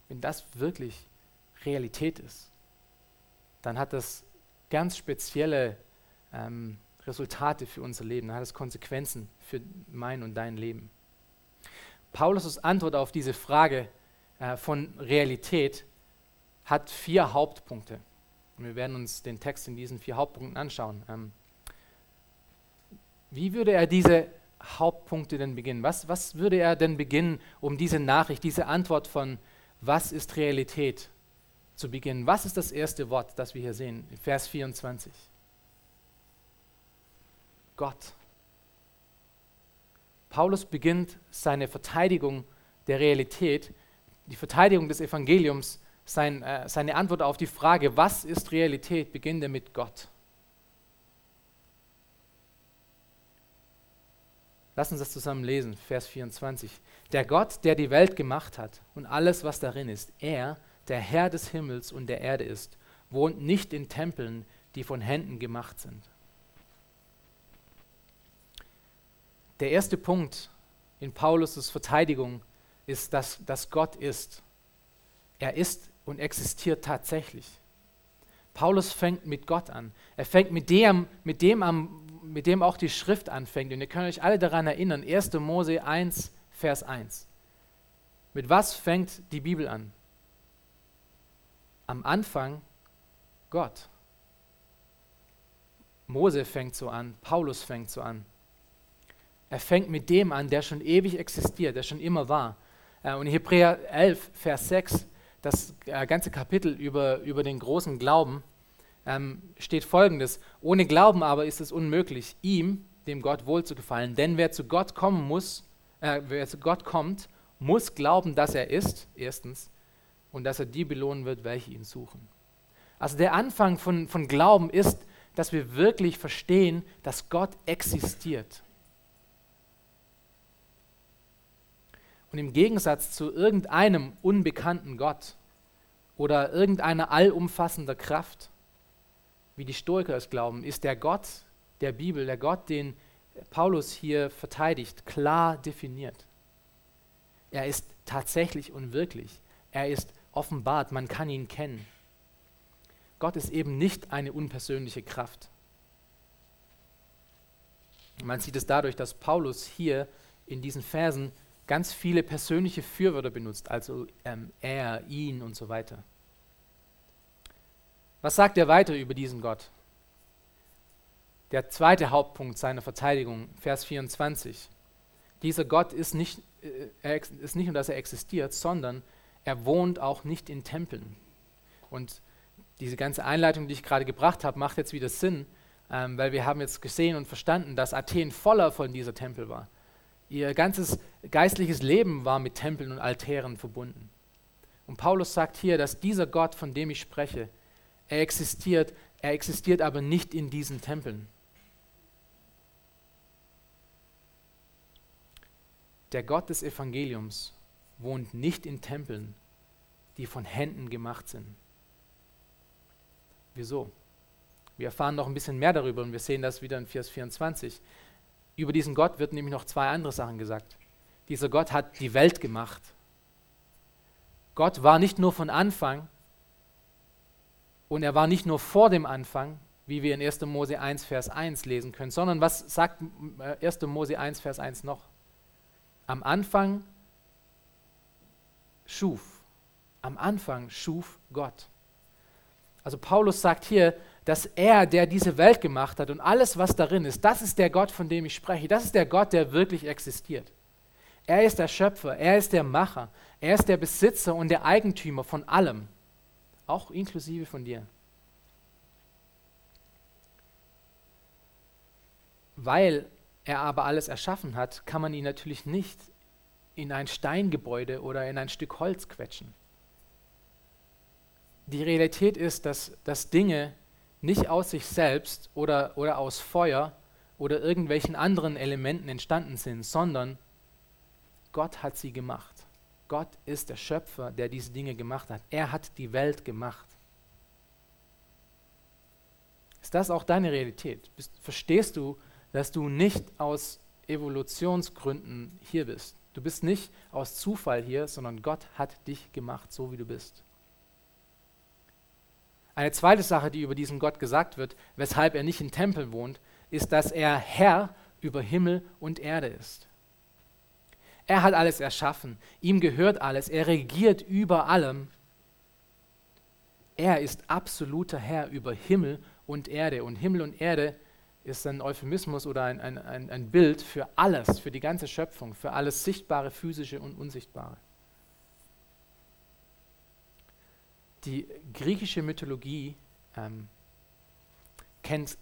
wenn das wirklich Realität ist, dann hat das ganz spezielle ähm, Resultate für unser Leben, dann hat es Konsequenzen für mein und dein Leben. Paulus' Antwort auf diese Frage äh, von Realität hat vier Hauptpunkte. Wir werden uns den Text in diesen vier Hauptpunkten anschauen. Ähm, wie würde er diese Hauptpunkte denn beginnen? Was, was würde er denn beginnen, um diese Nachricht, diese Antwort von was ist Realität zu beginnen? Was ist das erste Wort, das wir hier sehen? Vers 24. Gott. Paulus beginnt seine Verteidigung der Realität, die Verteidigung des Evangeliums, sein, äh, seine Antwort auf die Frage, was ist Realität, beginnt er mit Gott. Lass uns das zusammen lesen, Vers 24. Der Gott, der die Welt gemacht hat und alles, was darin ist, er, der Herr des Himmels und der Erde ist, wohnt nicht in Tempeln, die von Händen gemacht sind. Der erste Punkt in Paulus' Verteidigung ist, dass, dass Gott ist. Er ist und existiert tatsächlich. Paulus fängt mit Gott an. Er fängt mit dem, mit dem an, mit dem auch die Schrift anfängt. Und ihr könnt euch alle daran erinnern, 1. Mose 1, Vers 1. Mit was fängt die Bibel an? Am Anfang Gott. Mose fängt so an, Paulus fängt so an. Er fängt mit dem an, der schon ewig existiert, der schon immer war. Äh, und Hebräer 11, Vers 6, das äh, ganze Kapitel über, über den großen Glauben, ähm, steht folgendes: Ohne Glauben aber ist es unmöglich, ihm, dem Gott wohl zu gefallen. Denn wer zu Gott kommen muss, äh, wer zu Gott kommt, muss glauben, dass er ist, erstens, und dass er die belohnen wird, welche ihn suchen. Also der Anfang von, von Glauben ist, dass wir wirklich verstehen, dass Gott existiert. Und im Gegensatz zu irgendeinem unbekannten Gott oder irgendeiner allumfassender Kraft, wie die Stoiker es glauben, ist der Gott der Bibel, der Gott, den Paulus hier verteidigt, klar definiert. Er ist tatsächlich und wirklich Er ist offenbart, man kann ihn kennen. Gott ist eben nicht eine unpersönliche Kraft. Man sieht es dadurch, dass Paulus hier in diesen Versen ganz viele persönliche Fürwörter benutzt, also ähm, er, ihn und so weiter. Was sagt er weiter über diesen Gott? Der zweite Hauptpunkt seiner Verteidigung, Vers 24. Dieser Gott ist nicht, äh, ist nicht nur, dass er existiert, sondern er wohnt auch nicht in Tempeln. Und diese ganze Einleitung, die ich gerade gebracht habe, macht jetzt wieder Sinn, ähm, weil wir haben jetzt gesehen und verstanden, dass Athen voller von dieser Tempel war. Ihr ganzes geistliches Leben war mit Tempeln und Altären verbunden. Und Paulus sagt hier, dass dieser Gott, von dem ich spreche, er existiert, er existiert aber nicht in diesen Tempeln. Der Gott des Evangeliums wohnt nicht in Tempeln, die von Händen gemacht sind. Wieso? Wir erfahren noch ein bisschen mehr darüber und wir sehen das wieder in Vers 24. Über diesen Gott wird nämlich noch zwei andere Sachen gesagt. Dieser Gott hat die Welt gemacht. Gott war nicht nur von Anfang und er war nicht nur vor dem Anfang, wie wir in 1. Mose 1, Vers 1 lesen können, sondern was sagt 1. Äh, Mose 1, Vers 1 noch? Am Anfang schuf. Am Anfang schuf Gott. Also Paulus sagt hier, dass er, der diese Welt gemacht hat und alles, was darin ist, das ist der Gott, von dem ich spreche. Das ist der Gott, der wirklich existiert. Er ist der Schöpfer, er ist der Macher, er ist der Besitzer und der Eigentümer von allem, auch inklusive von dir. Weil er aber alles erschaffen hat, kann man ihn natürlich nicht in ein Steingebäude oder in ein Stück Holz quetschen. Die Realität ist, dass, dass Dinge nicht aus sich selbst oder, oder aus Feuer oder irgendwelchen anderen Elementen entstanden sind, sondern Gott hat sie gemacht. Gott ist der Schöpfer, der diese Dinge gemacht hat. Er hat die Welt gemacht. Ist das auch deine Realität? Bist, verstehst du, dass du nicht aus Evolutionsgründen hier bist? Du bist nicht aus Zufall hier, sondern Gott hat dich gemacht, so wie du bist. Eine zweite Sache, die über diesen Gott gesagt wird, weshalb er nicht in Tempeln wohnt, ist, dass er Herr über Himmel und Erde ist. Er hat alles erschaffen, ihm gehört alles, er regiert über allem. Er ist absoluter Herr über Himmel und Erde. Und Himmel und Erde ist ein Euphemismus oder ein, ein, ein, ein Bild für alles, für die ganze Schöpfung, für alles Sichtbare, Physische und Unsichtbare. die griechische Mythologie ähm, kennt,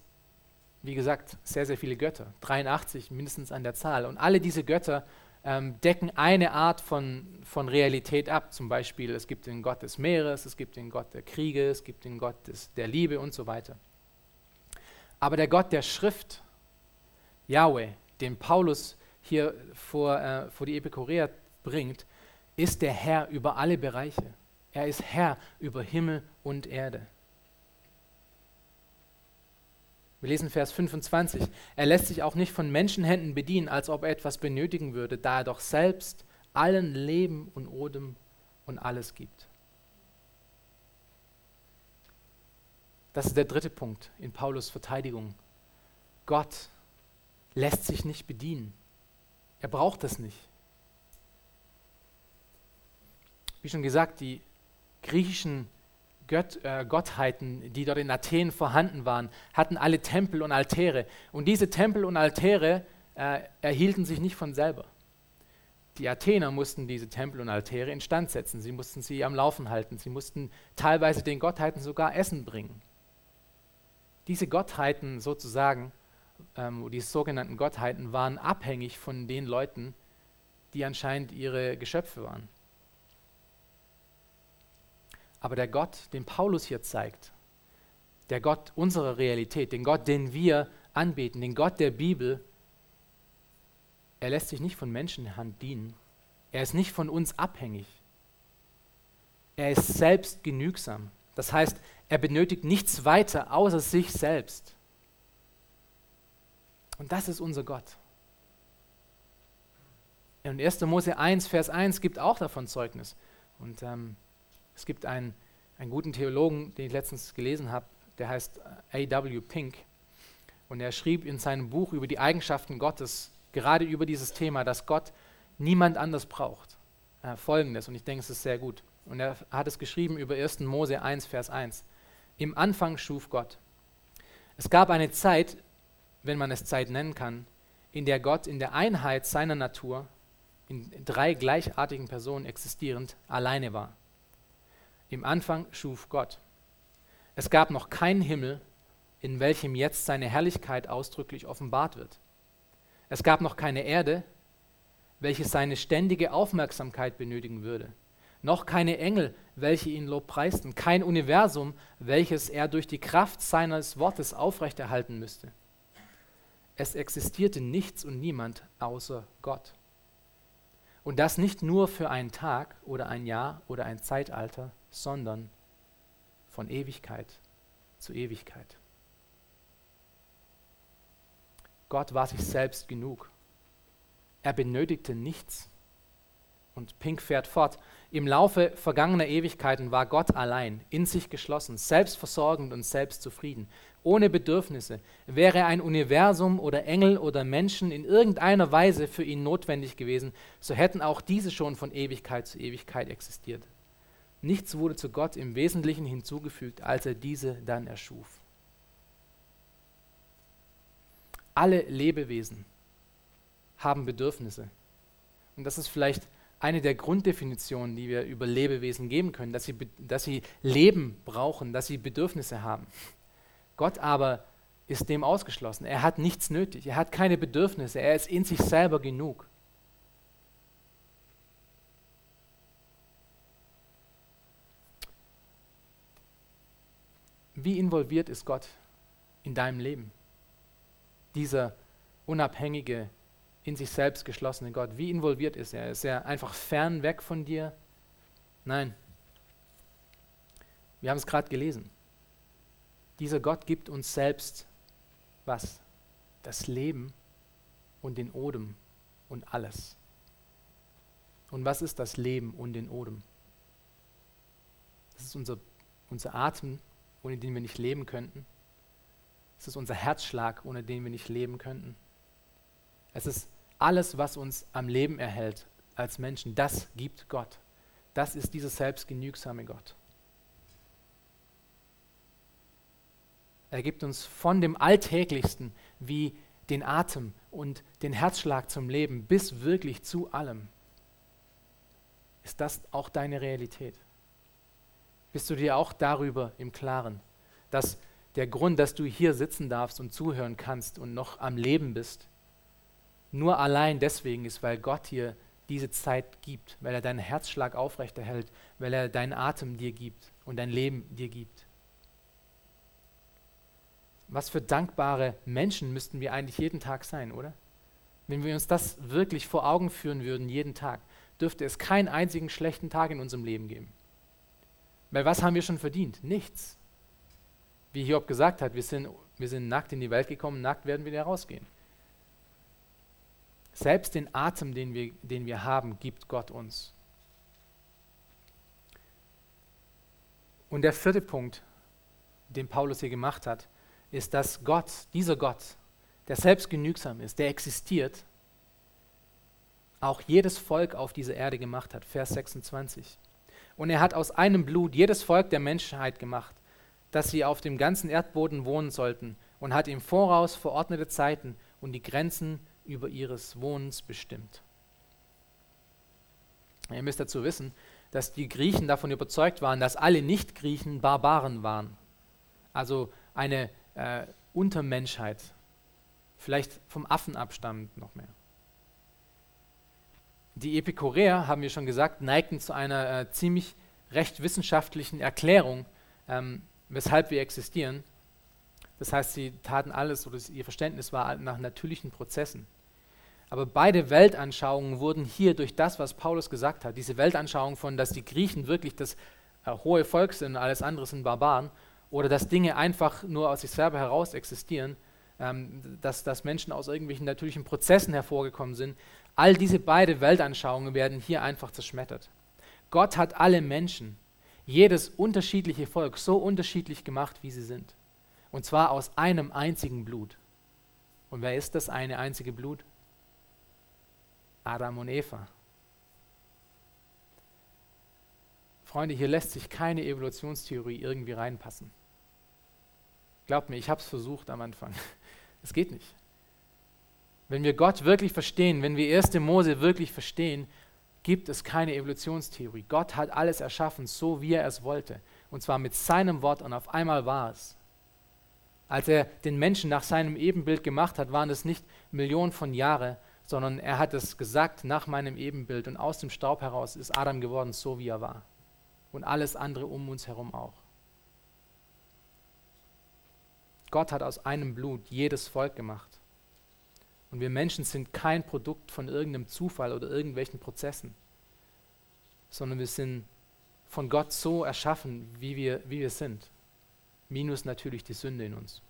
wie gesagt, sehr, sehr viele Götter. 83 mindestens an der Zahl. Und alle diese Götter ähm, decken eine Art von, von Realität ab. Zum Beispiel, es gibt den Gott des Meeres, es gibt den Gott der Kriege, es gibt den Gott des, der Liebe und so weiter. Aber der Gott der Schrift, Yahweh, den Paulus hier vor, äh, vor die Epikureer bringt, ist der Herr über alle Bereiche. Er ist Herr über Himmel und Erde. Wir lesen Vers 25. Er lässt sich auch nicht von Menschenhänden bedienen, als ob er etwas benötigen würde, da er doch selbst allen Leben und Odem und alles gibt. Das ist der dritte Punkt in Paulus Verteidigung. Gott lässt sich nicht bedienen. Er braucht das nicht. Wie schon gesagt, die griechischen Gött, äh, Gottheiten, die dort in Athen vorhanden waren, hatten alle Tempel und Altäre. Und diese Tempel und Altäre äh, erhielten sich nicht von selber. Die Athener mussten diese Tempel und Altäre instand setzen. Sie mussten sie am Laufen halten. Sie mussten teilweise den Gottheiten sogar Essen bringen. Diese Gottheiten sozusagen, ähm, die sogenannten Gottheiten, waren abhängig von den Leuten, die anscheinend ihre Geschöpfe waren. Aber der Gott, den Paulus hier zeigt, der Gott unserer Realität, den Gott, den wir anbeten, den Gott der Bibel, er lässt sich nicht von Menschenhand dienen. Er ist nicht von uns abhängig. Er ist selbst genügsam. Das heißt, er benötigt nichts weiter außer sich selbst. Und das ist unser Gott. Und 1. Mose 1, Vers 1 gibt auch davon Zeugnis. Und ähm, es gibt einen, einen guten Theologen, den ich letztens gelesen habe, der heißt A.W. Pink. Und er schrieb in seinem Buch über die Eigenschaften Gottes, gerade über dieses Thema, dass Gott niemand anders braucht. Äh, Folgendes, und ich denke, es ist sehr gut. Und er hat es geschrieben über 1. Mose 1, Vers 1. Im Anfang schuf Gott. Es gab eine Zeit, wenn man es Zeit nennen kann, in der Gott in der Einheit seiner Natur, in drei gleichartigen Personen existierend, alleine war. Im Anfang schuf Gott. Es gab noch keinen Himmel, in welchem jetzt seine Herrlichkeit ausdrücklich offenbart wird. Es gab noch keine Erde, welche seine ständige Aufmerksamkeit benötigen würde. Noch keine Engel, welche ihn lobpreisten. Kein Universum, welches er durch die Kraft seines Wortes aufrechterhalten müsste. Es existierte nichts und niemand außer Gott. Und das nicht nur für einen Tag oder ein Jahr oder ein Zeitalter, sondern von Ewigkeit zu Ewigkeit. Gott war sich selbst genug. Er benötigte nichts. Und Pink fährt fort. Im Laufe vergangener Ewigkeiten war Gott allein, in sich geschlossen, selbstversorgend und selbstzufrieden, ohne Bedürfnisse. Wäre ein Universum oder Engel oder Menschen in irgendeiner Weise für ihn notwendig gewesen, so hätten auch diese schon von Ewigkeit zu Ewigkeit existiert. Nichts wurde zu Gott im Wesentlichen hinzugefügt, als er diese dann erschuf. Alle Lebewesen haben Bedürfnisse. Und das ist vielleicht eine der Grunddefinitionen, die wir über Lebewesen geben können, dass sie, dass sie Leben brauchen, dass sie Bedürfnisse haben. Gott aber ist dem ausgeschlossen. Er hat nichts nötig. Er hat keine Bedürfnisse. Er ist in sich selber genug. Wie involviert ist Gott in deinem Leben? Dieser unabhängige, in sich selbst geschlossene Gott, wie involviert ist er? Ist er einfach fern weg von dir? Nein. Wir haben es gerade gelesen. Dieser Gott gibt uns selbst was? Das Leben und den Odem und alles. Und was ist das Leben und den Odem? Das ist unser, unser Atem, ohne den wir nicht leben könnten. Es ist unser Herzschlag, ohne den wir nicht leben könnten. Es ist alles, was uns am Leben erhält als Menschen. Das gibt Gott. Das ist dieser selbstgenügsame Gott. Er gibt uns von dem Alltäglichsten wie den Atem und den Herzschlag zum Leben bis wirklich zu allem. Ist das auch deine Realität? Bist du dir auch darüber im Klaren, dass der Grund, dass du hier sitzen darfst und zuhören kannst und noch am Leben bist, nur allein deswegen ist, weil Gott dir diese Zeit gibt, weil er deinen Herzschlag aufrechterhält, weil er deinen Atem dir gibt und dein Leben dir gibt. Was für dankbare Menschen müssten wir eigentlich jeden Tag sein, oder? Wenn wir uns das wirklich vor Augen führen würden, jeden Tag, dürfte es keinen einzigen schlechten Tag in unserem Leben geben. Weil was haben wir schon verdient? Nichts. Wie Hiob gesagt hat, wir sind, wir sind nackt in die Welt gekommen, nackt werden wir wieder rausgehen. Selbst den Atem, den wir, den wir haben, gibt Gott uns. Und der vierte Punkt, den Paulus hier gemacht hat, ist, dass Gott, dieser Gott, der selbst genügsam ist, der existiert, auch jedes Volk auf dieser Erde gemacht hat. Vers 26. Und er hat aus einem Blut jedes Volk der Menschheit gemacht, dass sie auf dem ganzen Erdboden wohnen sollten und hat im Voraus verordnete Zeiten und die Grenzen über ihres Wohnens bestimmt. Ihr müsst dazu wissen, dass die Griechen davon überzeugt waren, dass alle Nicht-Griechen Barbaren waren. Also eine äh, Untermenschheit, vielleicht vom Affen abstammend noch mehr. Die Epikureer, haben wir schon gesagt, neigten zu einer äh, ziemlich recht wissenschaftlichen Erklärung, ähm, weshalb wir existieren. Das heißt, sie taten alles, oder ihr Verständnis war nach natürlichen Prozessen. Aber beide Weltanschauungen wurden hier durch das, was Paulus gesagt hat, diese Weltanschauung von, dass die Griechen wirklich das äh, hohe Volk sind und alles andere sind Barbaren, oder dass Dinge einfach nur aus sich selber heraus existieren, ähm, dass, dass Menschen aus irgendwelchen natürlichen Prozessen hervorgekommen sind. All diese beiden Weltanschauungen werden hier einfach zerschmettert. Gott hat alle Menschen, jedes unterschiedliche Volk so unterschiedlich gemacht, wie sie sind. Und zwar aus einem einzigen Blut. Und wer ist das eine einzige Blut? Adam und Eva. Freunde, hier lässt sich keine Evolutionstheorie irgendwie reinpassen. Glaubt mir, ich habe es versucht am Anfang. Es geht nicht. Wenn wir Gott wirklich verstehen, wenn wir 1. Mose wirklich verstehen, gibt es keine Evolutionstheorie. Gott hat alles erschaffen, so wie er es wollte. Und zwar mit seinem Wort und auf einmal war es. Als er den Menschen nach seinem Ebenbild gemacht hat, waren es nicht Millionen von Jahren, sondern er hat es gesagt, nach meinem Ebenbild. Und aus dem Staub heraus ist Adam geworden, so wie er war. Und alles andere um uns herum auch. Gott hat aus einem Blut jedes Volk gemacht. Und wir Menschen sind kein Produkt von irgendeinem Zufall oder irgendwelchen Prozessen, sondern wir sind von Gott so erschaffen, wie wir, wie wir sind. Minus natürlich die Sünde in uns.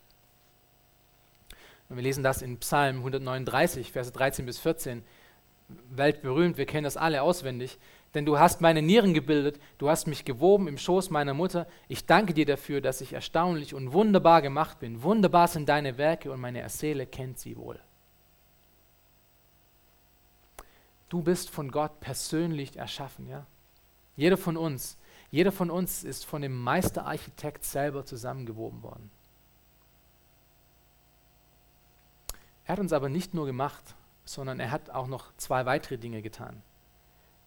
Und wir lesen das in Psalm 139, Verse 13 bis 14. Weltberühmt, wir kennen das alle auswendig denn du hast meine Nieren gebildet, du hast mich gewoben im Schoß meiner Mutter. Ich danke dir dafür, dass ich erstaunlich und wunderbar gemacht bin. Wunderbar sind deine Werke und meine Seele kennt sie wohl. Du bist von Gott persönlich erschaffen, ja? Jeder von uns, jeder von uns ist von dem Meisterarchitekt selber zusammengewoben worden. Er hat uns aber nicht nur gemacht, sondern er hat auch noch zwei weitere Dinge getan.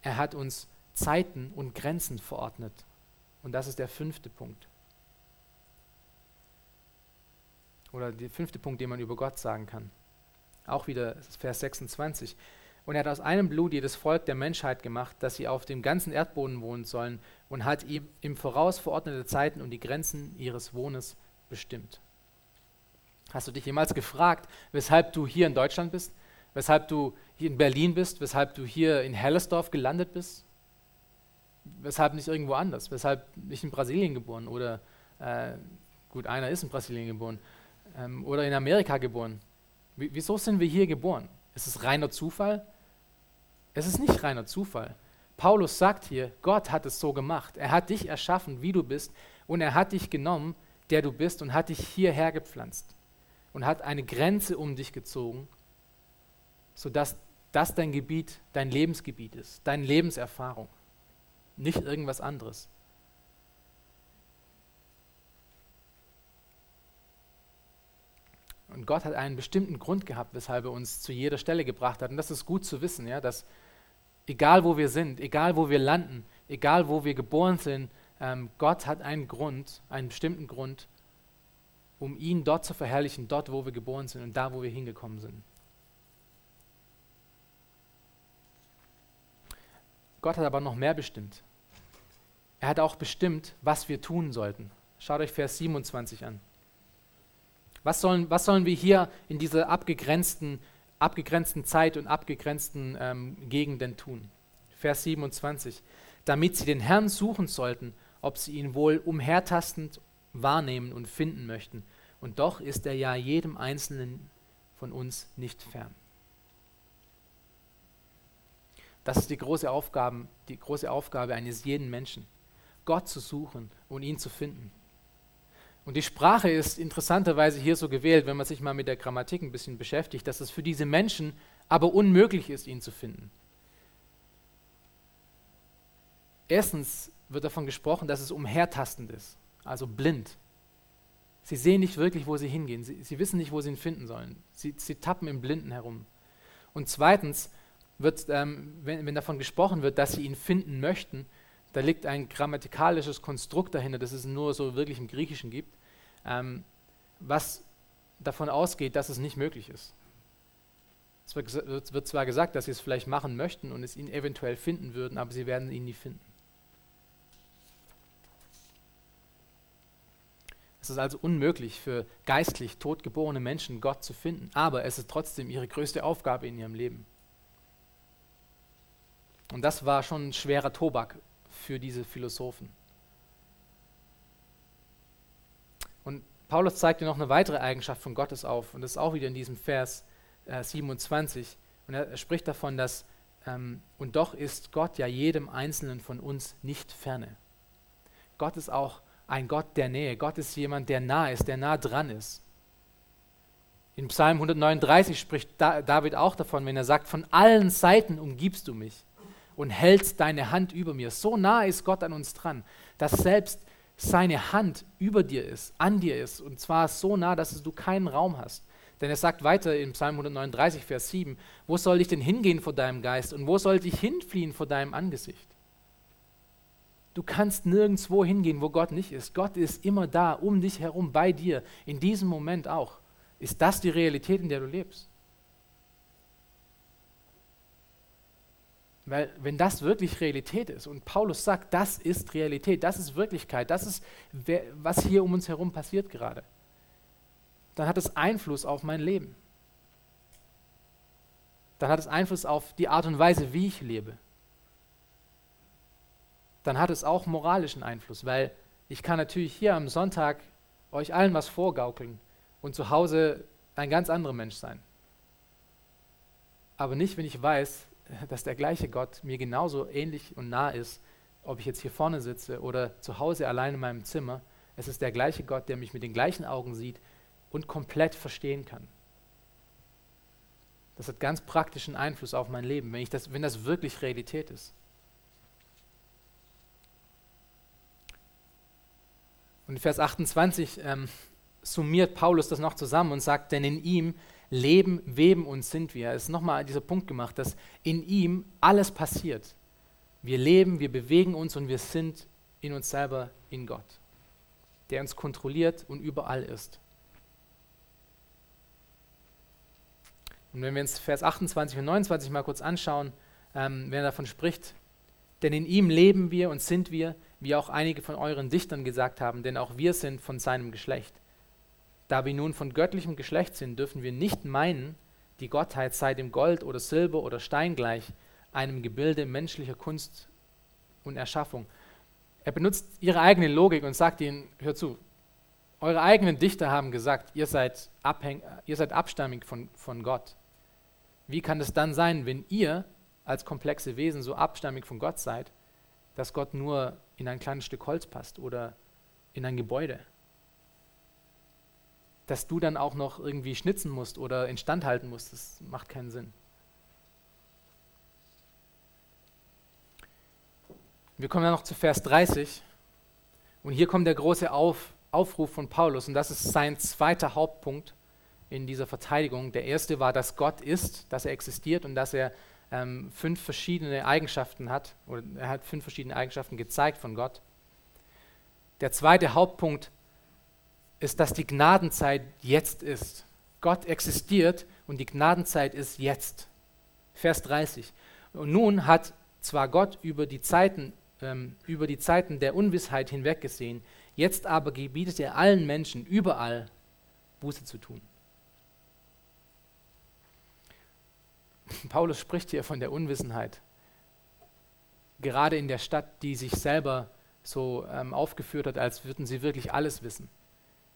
Er hat uns Zeiten und Grenzen verordnet. Und das ist der fünfte Punkt. Oder der fünfte Punkt, den man über Gott sagen kann. Auch wieder Vers 26. Und er hat aus einem Blut jedes Volk der Menschheit gemacht, dass sie auf dem ganzen Erdboden wohnen sollen und hat ihm im Voraus verordnete Zeiten und die Grenzen ihres Wohnes bestimmt. Hast du dich jemals gefragt, weshalb du hier in Deutschland bist? weshalb du hier in Berlin bist, weshalb du hier in Hellersdorf gelandet bist, weshalb nicht irgendwo anders, weshalb nicht in Brasilien geboren oder, äh, gut, einer ist in Brasilien geboren, ähm, oder in Amerika geboren. W wieso sind wir hier geboren? Ist es reiner Zufall? Es ist nicht reiner Zufall. Paulus sagt hier, Gott hat es so gemacht. Er hat dich erschaffen, wie du bist, und er hat dich genommen, der du bist, und hat dich hierher gepflanzt und hat eine Grenze um dich gezogen sodass das dein Gebiet, dein Lebensgebiet ist, deine Lebenserfahrung, nicht irgendwas anderes. Und Gott hat einen bestimmten Grund gehabt, weshalb er uns zu jeder Stelle gebracht hat. Und das ist gut zu wissen, ja, dass egal wo wir sind, egal wo wir landen, egal wo wir geboren sind, ähm, Gott hat einen Grund, einen bestimmten Grund, um ihn dort zu verherrlichen, dort wo wir geboren sind und da wo wir hingekommen sind. Gott hat aber noch mehr bestimmt. Er hat auch bestimmt, was wir tun sollten. Schaut euch Vers 27 an. Was sollen, was sollen wir hier in dieser abgegrenzten, abgegrenzten Zeit und abgegrenzten ähm, Gegenden tun? Vers 27. Damit sie den Herrn suchen sollten, ob sie ihn wohl umhertastend wahrnehmen und finden möchten. Und doch ist er ja jedem Einzelnen von uns nicht fern. Das ist die große Aufgabe, die große Aufgabe eines jeden Menschen, Gott zu suchen und ihn zu finden. Und die Sprache ist interessanterweise hier so gewählt, wenn man sich mal mit der Grammatik ein bisschen beschäftigt, dass es für diese Menschen aber unmöglich ist, ihn zu finden. Erstens wird davon gesprochen, dass es umhertastend ist, also blind. Sie sehen nicht wirklich, wo sie hingehen. Sie, sie wissen nicht, wo sie ihn finden sollen. Sie, sie tappen im Blinden herum. Und zweitens wird, ähm, wenn, wenn davon gesprochen wird, dass sie ihn finden möchten, da liegt ein grammatikalisches Konstrukt dahinter, das es nur so wirklich im Griechischen gibt, ähm, was davon ausgeht, dass es nicht möglich ist. Es wird, zwar gesagt, dass sie es vielleicht machen möchten und es ihn eventuell finden würden, aber sie werden ihn nie finden. Es ist also unmöglich für geistlich totgeborene Menschen Gott zu finden, aber es ist trotzdem ihre größte Aufgabe in ihrem Leben. Und das war schon ein schwerer Tobak für diese Philosophen. Und Paulus zeigt dir noch eine weitere Eigenschaft von Gottes auf, und das ist auch wieder in diesem Vers äh, 27. Und er, spricht davon, dass ähm, und doch ist Gott ja jedem Einzelnen von uns nicht ferne. Gott ist auch ein Gott der Nähe. Gott ist jemand, der nah ist, der nah dran ist. In Psalm 139 spricht David auch davon, wenn er sagt, von allen Seiten umgibst du mich und hältst deine Hand über mir. So nah ist Gott an uns dran, dass selbst seine Hand über dir ist, an dir ist, und zwar so nah, dass du keinen Raum hast. Denn er sagt weiter in Psalm 139, Vers 7, wo soll ich denn hingehen vor deinem Geist und wo soll ich hinfliehen vor deinem Angesicht? Du kannst nirgendwo hingehen, wo Gott nicht ist. Gott ist immer da, um dich herum, bei dir, in diesem Moment auch. Ist das die Realität, in der du lebst? Weil wenn das wirklich Realität ist und Paulus sagt, das ist Realität, das ist Wirklichkeit, das ist, was hier um uns herum passiert gerade, dann hat es Einfluss auf mein Leben. Dann hat es Einfluss auf die Art und Weise, wie ich lebe dann hat es auch moralischen Einfluss, weil ich kann natürlich hier am Sonntag euch allen was vorgaukeln und zu Hause ein ganz anderer Mensch sein. Aber nicht, wenn ich weiß, dass der gleiche Gott mir genauso ähnlich und nah ist, ob ich jetzt hier vorne sitze oder zu Hause allein in meinem Zimmer. Es ist der gleiche Gott, der mich mit den gleichen Augen sieht und komplett verstehen kann. Das hat ganz praktischen Einfluss auf mein Leben, wenn, ich das, wenn das wirklich Realität ist. Und in Vers 28 ähm, summiert Paulus das noch zusammen und sagt, denn in ihm leben, weben und sind wir. Es ist nochmal dieser Punkt gemacht, dass in ihm alles passiert. Wir leben, wir bewegen uns und wir sind in uns selber in Gott, der uns kontrolliert und überall ist. Und wenn wir uns Vers 28 und 29 mal kurz anschauen, ähm, wenn er davon spricht, denn in ihm leben wir und sind wir, wie auch einige von euren Dichtern gesagt haben, denn auch wir sind von seinem Geschlecht. Da wir nun von göttlichem Geschlecht sind, dürfen wir nicht meinen, die Gottheit sei dem Gold oder Silber oder Stein gleich, einem Gebilde menschlicher Kunst und Erschaffung. Er benutzt ihre eigene Logik und sagt ihnen, hört zu, eure eigenen Dichter haben gesagt, ihr seid, abhäng, ihr seid abstammig von, von Gott. Wie kann es dann sein, wenn ihr als komplexe Wesen so abstammig von Gott seid, dass Gott nur in ein kleines Stück Holz passt oder in ein Gebäude. Dass du dann auch noch irgendwie schnitzen musst oder instand halten musst, das macht keinen Sinn. Wir kommen dann noch zu Vers 30 und hier kommt der große Auf, Aufruf von Paulus und das ist sein zweiter Hauptpunkt in dieser Verteidigung. Der erste war, dass Gott ist, dass er existiert und dass er ähm, fünf verschiedene Eigenschaften hat, oder er hat fünf verschiedene Eigenschaften gezeigt von Gott. Der zweite Hauptpunkt ist, dass die Gnadenzeit jetzt ist. Gott existiert und die Gnadenzeit ist jetzt. Vers 30. Und nun hat zwar Gott über die Zeiten, ähm, über die Zeiten der Unwissheit hinweggesehen, jetzt aber gebietet er allen Menschen überall Buße zu tun. Paulus spricht hier von der Unwissenheit. Gerade in der Stadt, die sich selber so ähm, aufgeführt hat, als würden sie wirklich alles wissen.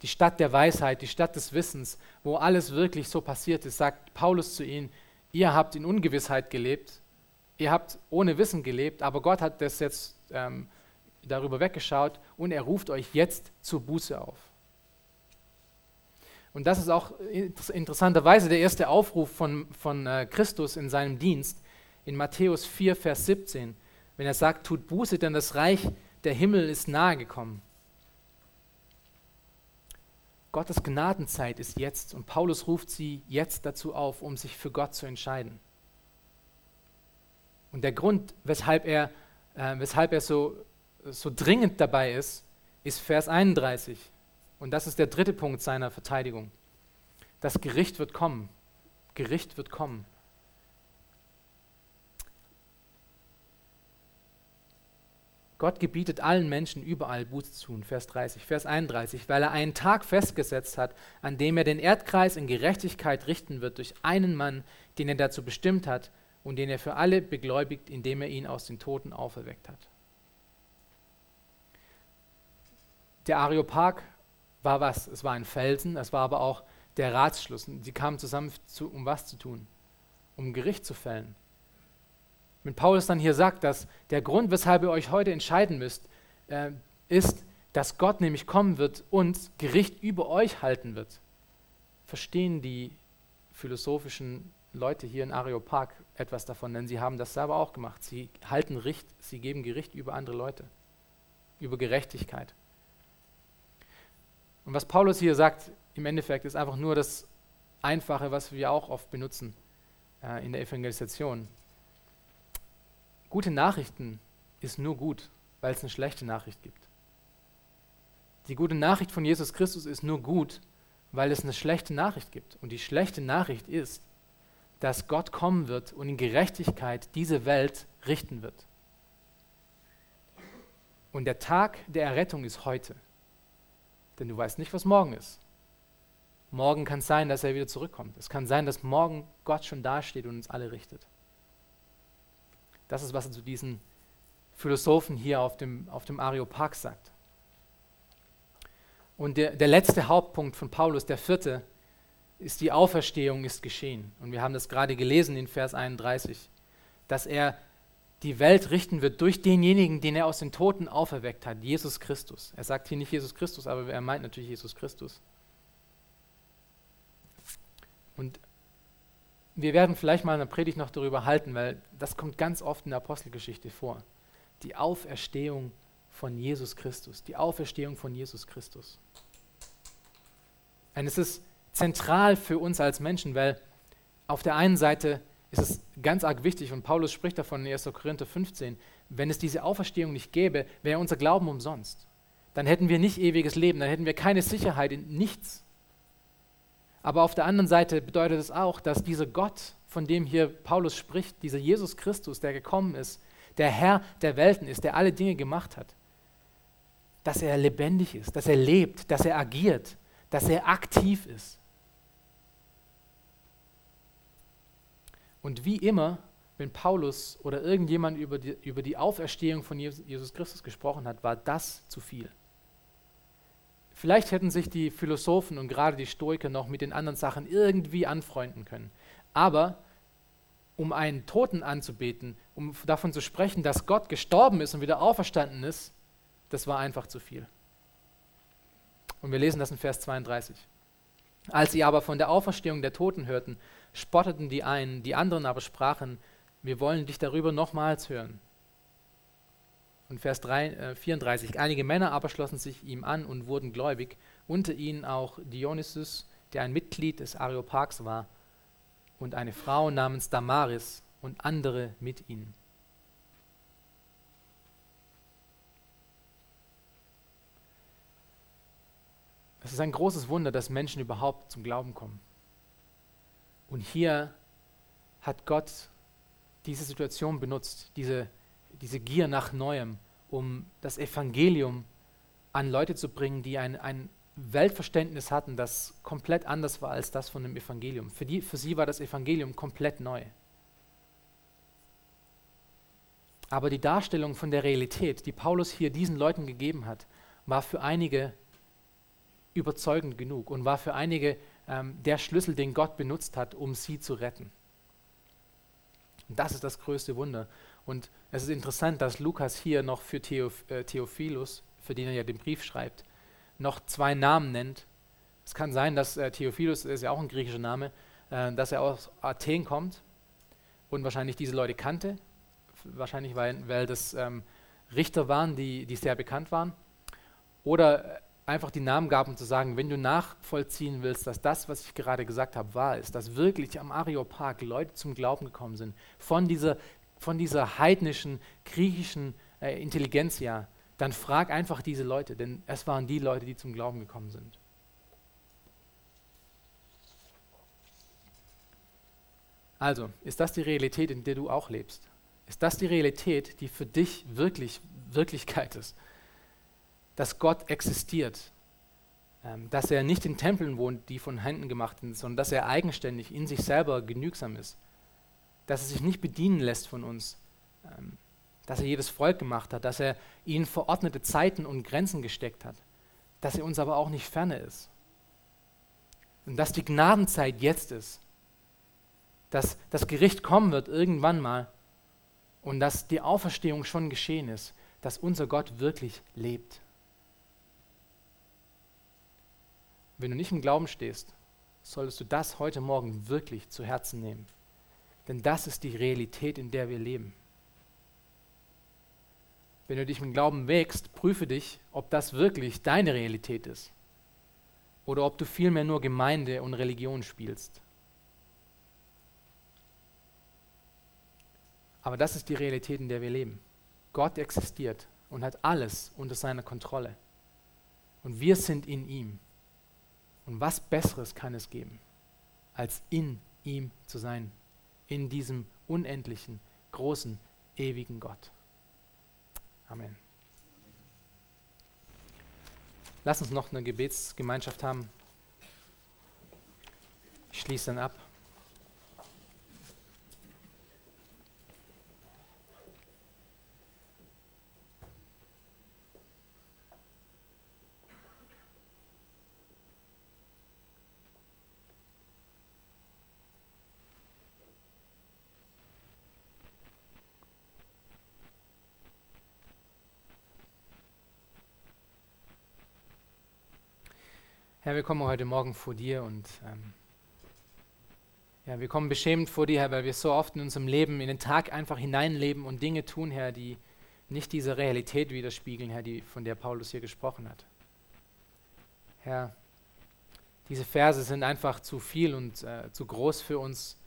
Die Stadt der Weisheit, die Stadt des Wissens, wo alles wirklich so passiert ist, sagt Paulus zu ihnen, ihr habt in Ungewissheit gelebt, ihr habt ohne Wissen gelebt, aber Gott hat das jetzt ähm, darüber weggeschaut und er ruft euch jetzt zur Buße auf. Und das ist auch interessanterweise der erste Aufruf von, von äh, Christus in seinem Dienst in Matthäus 4, Vers 17, wenn er sagt, tut Buße, denn das Reich der Himmel ist nahe gekommen. Gottes Gnadenzeit ist jetzt und Paulus ruft sie jetzt dazu auf, um sich für Gott zu entscheiden. Und der Grund, weshalb er, äh, weshalb er so, so dringend dabei ist, ist Vers 31. Und das ist der dritte Punkt seiner Verteidigung. Das Gericht wird kommen. Gericht wird kommen. Gott gebietet allen Menschen überall Buße zu tun, Vers 30, Vers 31, weil er einen Tag festgesetzt hat, an dem er den Erdkreis in Gerechtigkeit richten wird durch einen Mann, den er dazu bestimmt hat und den er für alle begläubigt, indem er ihn aus den Toten auferweckt hat. Der Areopag war was? Es war ein Felsen, es war aber auch der Ratsschluss. Sie kamen zusammen, zu, um was zu tun? Um Gericht zu fällen. Wenn Paulus dann hier sagt, dass der Grund, weshalb ihr euch heute entscheiden müsst, äh, ist, dass Gott nämlich kommen wird und Gericht über euch halten wird, verstehen die philosophischen Leute hier in Areopag etwas davon, denn sie haben das selber auch gemacht. Sie halten Richt, sie geben Gericht über andere Leute, über Gerechtigkeit. Und was Paulus hier sagt, im Endeffekt ist einfach nur das Einfache, was wir auch oft benutzen äh, in der Evangelisation. Gute Nachrichten ist nur gut, weil es eine schlechte Nachricht gibt. Die gute Nachricht von Jesus Christus ist nur gut, weil es eine schlechte Nachricht gibt. Und die schlechte Nachricht ist, dass Gott kommen wird und in Gerechtigkeit diese Welt richten wird. Und der Tag der Errettung ist heute. Denn du weißt nicht, was morgen ist. Morgen kann es sein, dass er wieder zurückkommt. Es kann sein, dass morgen Gott schon dasteht und uns alle richtet. Das ist, was er zu diesen Philosophen hier auf dem, auf dem Areopag sagt. Und der, der letzte Hauptpunkt von Paulus, der vierte, ist die Auferstehung ist geschehen. Und wir haben das gerade gelesen in Vers 31, dass er die Welt richten wird durch denjenigen, den er aus den Toten auferweckt hat, Jesus Christus. Er sagt hier nicht Jesus Christus, aber er meint natürlich Jesus Christus. Und wir werden vielleicht mal in der Predigt noch darüber halten, weil das kommt ganz oft in der Apostelgeschichte vor. Die Auferstehung von Jesus Christus, die Auferstehung von Jesus Christus. Und es ist zentral für uns als Menschen, weil auf der einen Seite ist es ganz arg wichtig, und Paulus spricht davon in 1. Korinther 15, wenn es diese Auferstehung nicht gäbe, wäre unser Glauben umsonst. Dann hätten wir nicht ewiges Leben, dann hätten wir keine Sicherheit in nichts. Aber auf der anderen Seite bedeutet es auch, dass dieser Gott, von dem hier Paulus spricht, dieser Jesus Christus, der gekommen ist, der Herr der Welten ist, der alle Dinge gemacht hat, dass er lebendig ist, dass er lebt, dass er agiert, dass er aktiv ist. Und wie immer, wenn Paulus oder irgendjemand über die, über die Auferstehung von Jesus Christus gesprochen hat, war das zu viel. Vielleicht hätten sich die Philosophen und gerade die Stoiker noch mit den anderen Sachen irgendwie anfreunden können. Aber um einen Toten anzubeten, um davon zu sprechen, dass Gott gestorben ist und wieder auferstanden ist, das war einfach zu viel. Und wir lesen das in Vers 32. Als sie aber von der Auferstehung der Toten hörten, spotteten die einen, die anderen aber sprachen, wir wollen dich darüber nochmals hören. Und Vers 3, äh, 34, einige Männer aber schlossen sich ihm an und wurden gläubig, unter ihnen auch Dionysus, der ein Mitglied des Areopags war, und eine Frau namens Damaris und andere mit ihnen. Es ist ein großes Wunder, dass Menschen überhaupt zum Glauben kommen. Und hier hat Gott diese Situation benutzt, diese, diese Gier nach Neuem, um das Evangelium an Leute zu bringen, die ein, ein Weltverständnis hatten, das komplett anders war als das von dem Evangelium. Für, die, für sie war das Evangelium komplett neu. Aber die Darstellung von der Realität, die Paulus hier diesen Leuten gegeben hat, war für einige überzeugend genug und war für einige ähm, der Schlüssel, den Gott benutzt hat, um sie zu retten. Und das ist das größte Wunder. Und es ist interessant, dass Lukas hier noch für Theoph äh, Theophilus, für den er ja den Brief schreibt, noch zwei Namen nennt. Es kann sein, dass äh, Theophilus, ist ja auch ein griechischer Name, äh, dass er aus Athen kommt und wahrscheinlich diese Leute kannte. Wahrscheinlich, weil, weil das ähm, Richter waren, die, die sehr bekannt waren. Oder äh, einfach die Namen gab, um zu sagen, wenn du nachvollziehen willst, dass das, was ich gerade gesagt habe, wahr ist, dass wirklich am Areopag Leute zum Glauben gekommen sind, von dieser, von dieser heidnischen, griechischen äh, Intelligenz ja, dann frag einfach diese Leute, denn es waren die Leute, die zum Glauben gekommen sind. Also, ist das die Realität, in der du auch lebst? Ist das die Realität, die für dich wirklich Wirklichkeit ist? dass Gott existiert, ähm, dass er nicht in Tempeln wohnt, die von Händen gemacht sind, sondern dass er eigenständig in sich selber genügsam ist, dass er sich nicht bedienen lässt von uns, ähm, dass er jedes Volk gemacht hat, dass er ihnen verordnete Zeiten und Grenzen gesteckt hat, dass er uns aber auch nicht ferne ist. Und dass die Gnadenzeit jetzt ist, dass das Gericht kommen wird irgendwann mal und dass die Auferstehung schon geschehen ist, dass unser Gott wirklich lebt. Wenn du nicht im Glauben stehst, solltest du das heute Morgen wirklich zu Herzen nehmen. Denn das ist die Realität, in der wir leben. Wenn du dich im Glauben wägst, prüfe dich, ob das wirklich deine Realität ist. Oder ob du vielmehr nur Gemeinde und Religion spielst. Aber das ist die Realität, in der wir leben. Gott existiert und hat alles unter seiner Kontrolle. Und wir sind in ihm. Und was Besseres kann es geben, als in ihm zu sein, in diesem unendlichen, großen, ewigen Gott. Amen. Lass uns noch eine Gebetsgemeinschaft haben. Ich schließe dann ab. Herr, wir kommen heute Morgen vor dir und ähm, ja, wir kommen beschämt vor dir, Herr, weil wir so oft in unserem Leben in den Tag einfach hineinleben und Dinge tun, Herr, die nicht diese Realität widerspiegeln, Herr, die, von der Paulus hier gesprochen hat. Herr, diese Verse sind einfach zu viel und äh, zu groß für uns,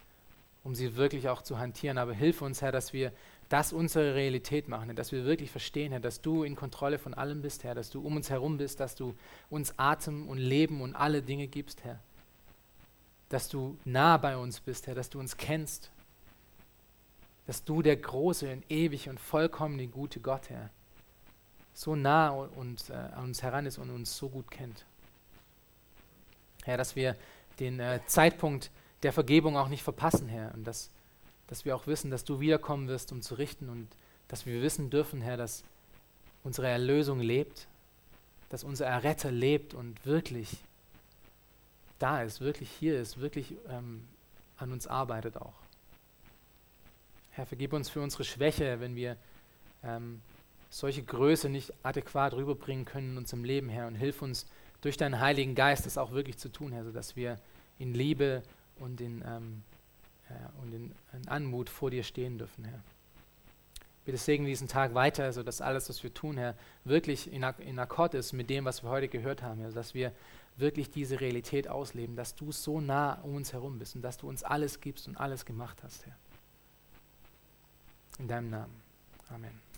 um sie wirklich auch zu hantieren. Aber hilf uns, Herr, dass wir das unsere Realität machen, dass wir wirklich verstehen, Herr, dass du in Kontrolle von allem bist, Herr, dass du um uns herum bist, dass du uns Atem und Leben und alle Dinge gibst, Herr. Dass du nah bei uns bist, Herr, dass du uns kennst. Dass du der große und ewige und vollkommene gute Gott, Herr, so nah und, äh, an uns heran ist und uns so gut kennt. Herr, dass wir den äh, Zeitpunkt der Vergebung auch nicht verpassen, Herr, und dass dass wir auch wissen, dass du wiederkommen wirst, um zu richten und dass wir wissen dürfen, Herr, dass unsere Erlösung lebt, dass unser Erretter lebt und wirklich da ist, wirklich hier ist, wirklich ähm, an uns arbeitet auch. Herr, vergib uns für unsere Schwäche, wenn wir ähm, solche Größe nicht adäquat rüberbringen können in unserem Leben, Herr, und hilf uns durch deinen Heiligen Geist, das auch wirklich zu tun, Herr, sodass wir in Liebe und in ähm, und in, in, Anmut vor dir stehen dürfen, Herr. Bitte segne diesen Tag weiter, sodass alles, was wir tun, Herr, wirklich in, in Akkord ist mit dem, was wir heute gehört haben, Herr, dass wir wirklich diese Realität ausleben, dass du so nah um uns herum bist und dass du uns alles gibst und alles gemacht hast, Herr. In deinem Namen. Amen.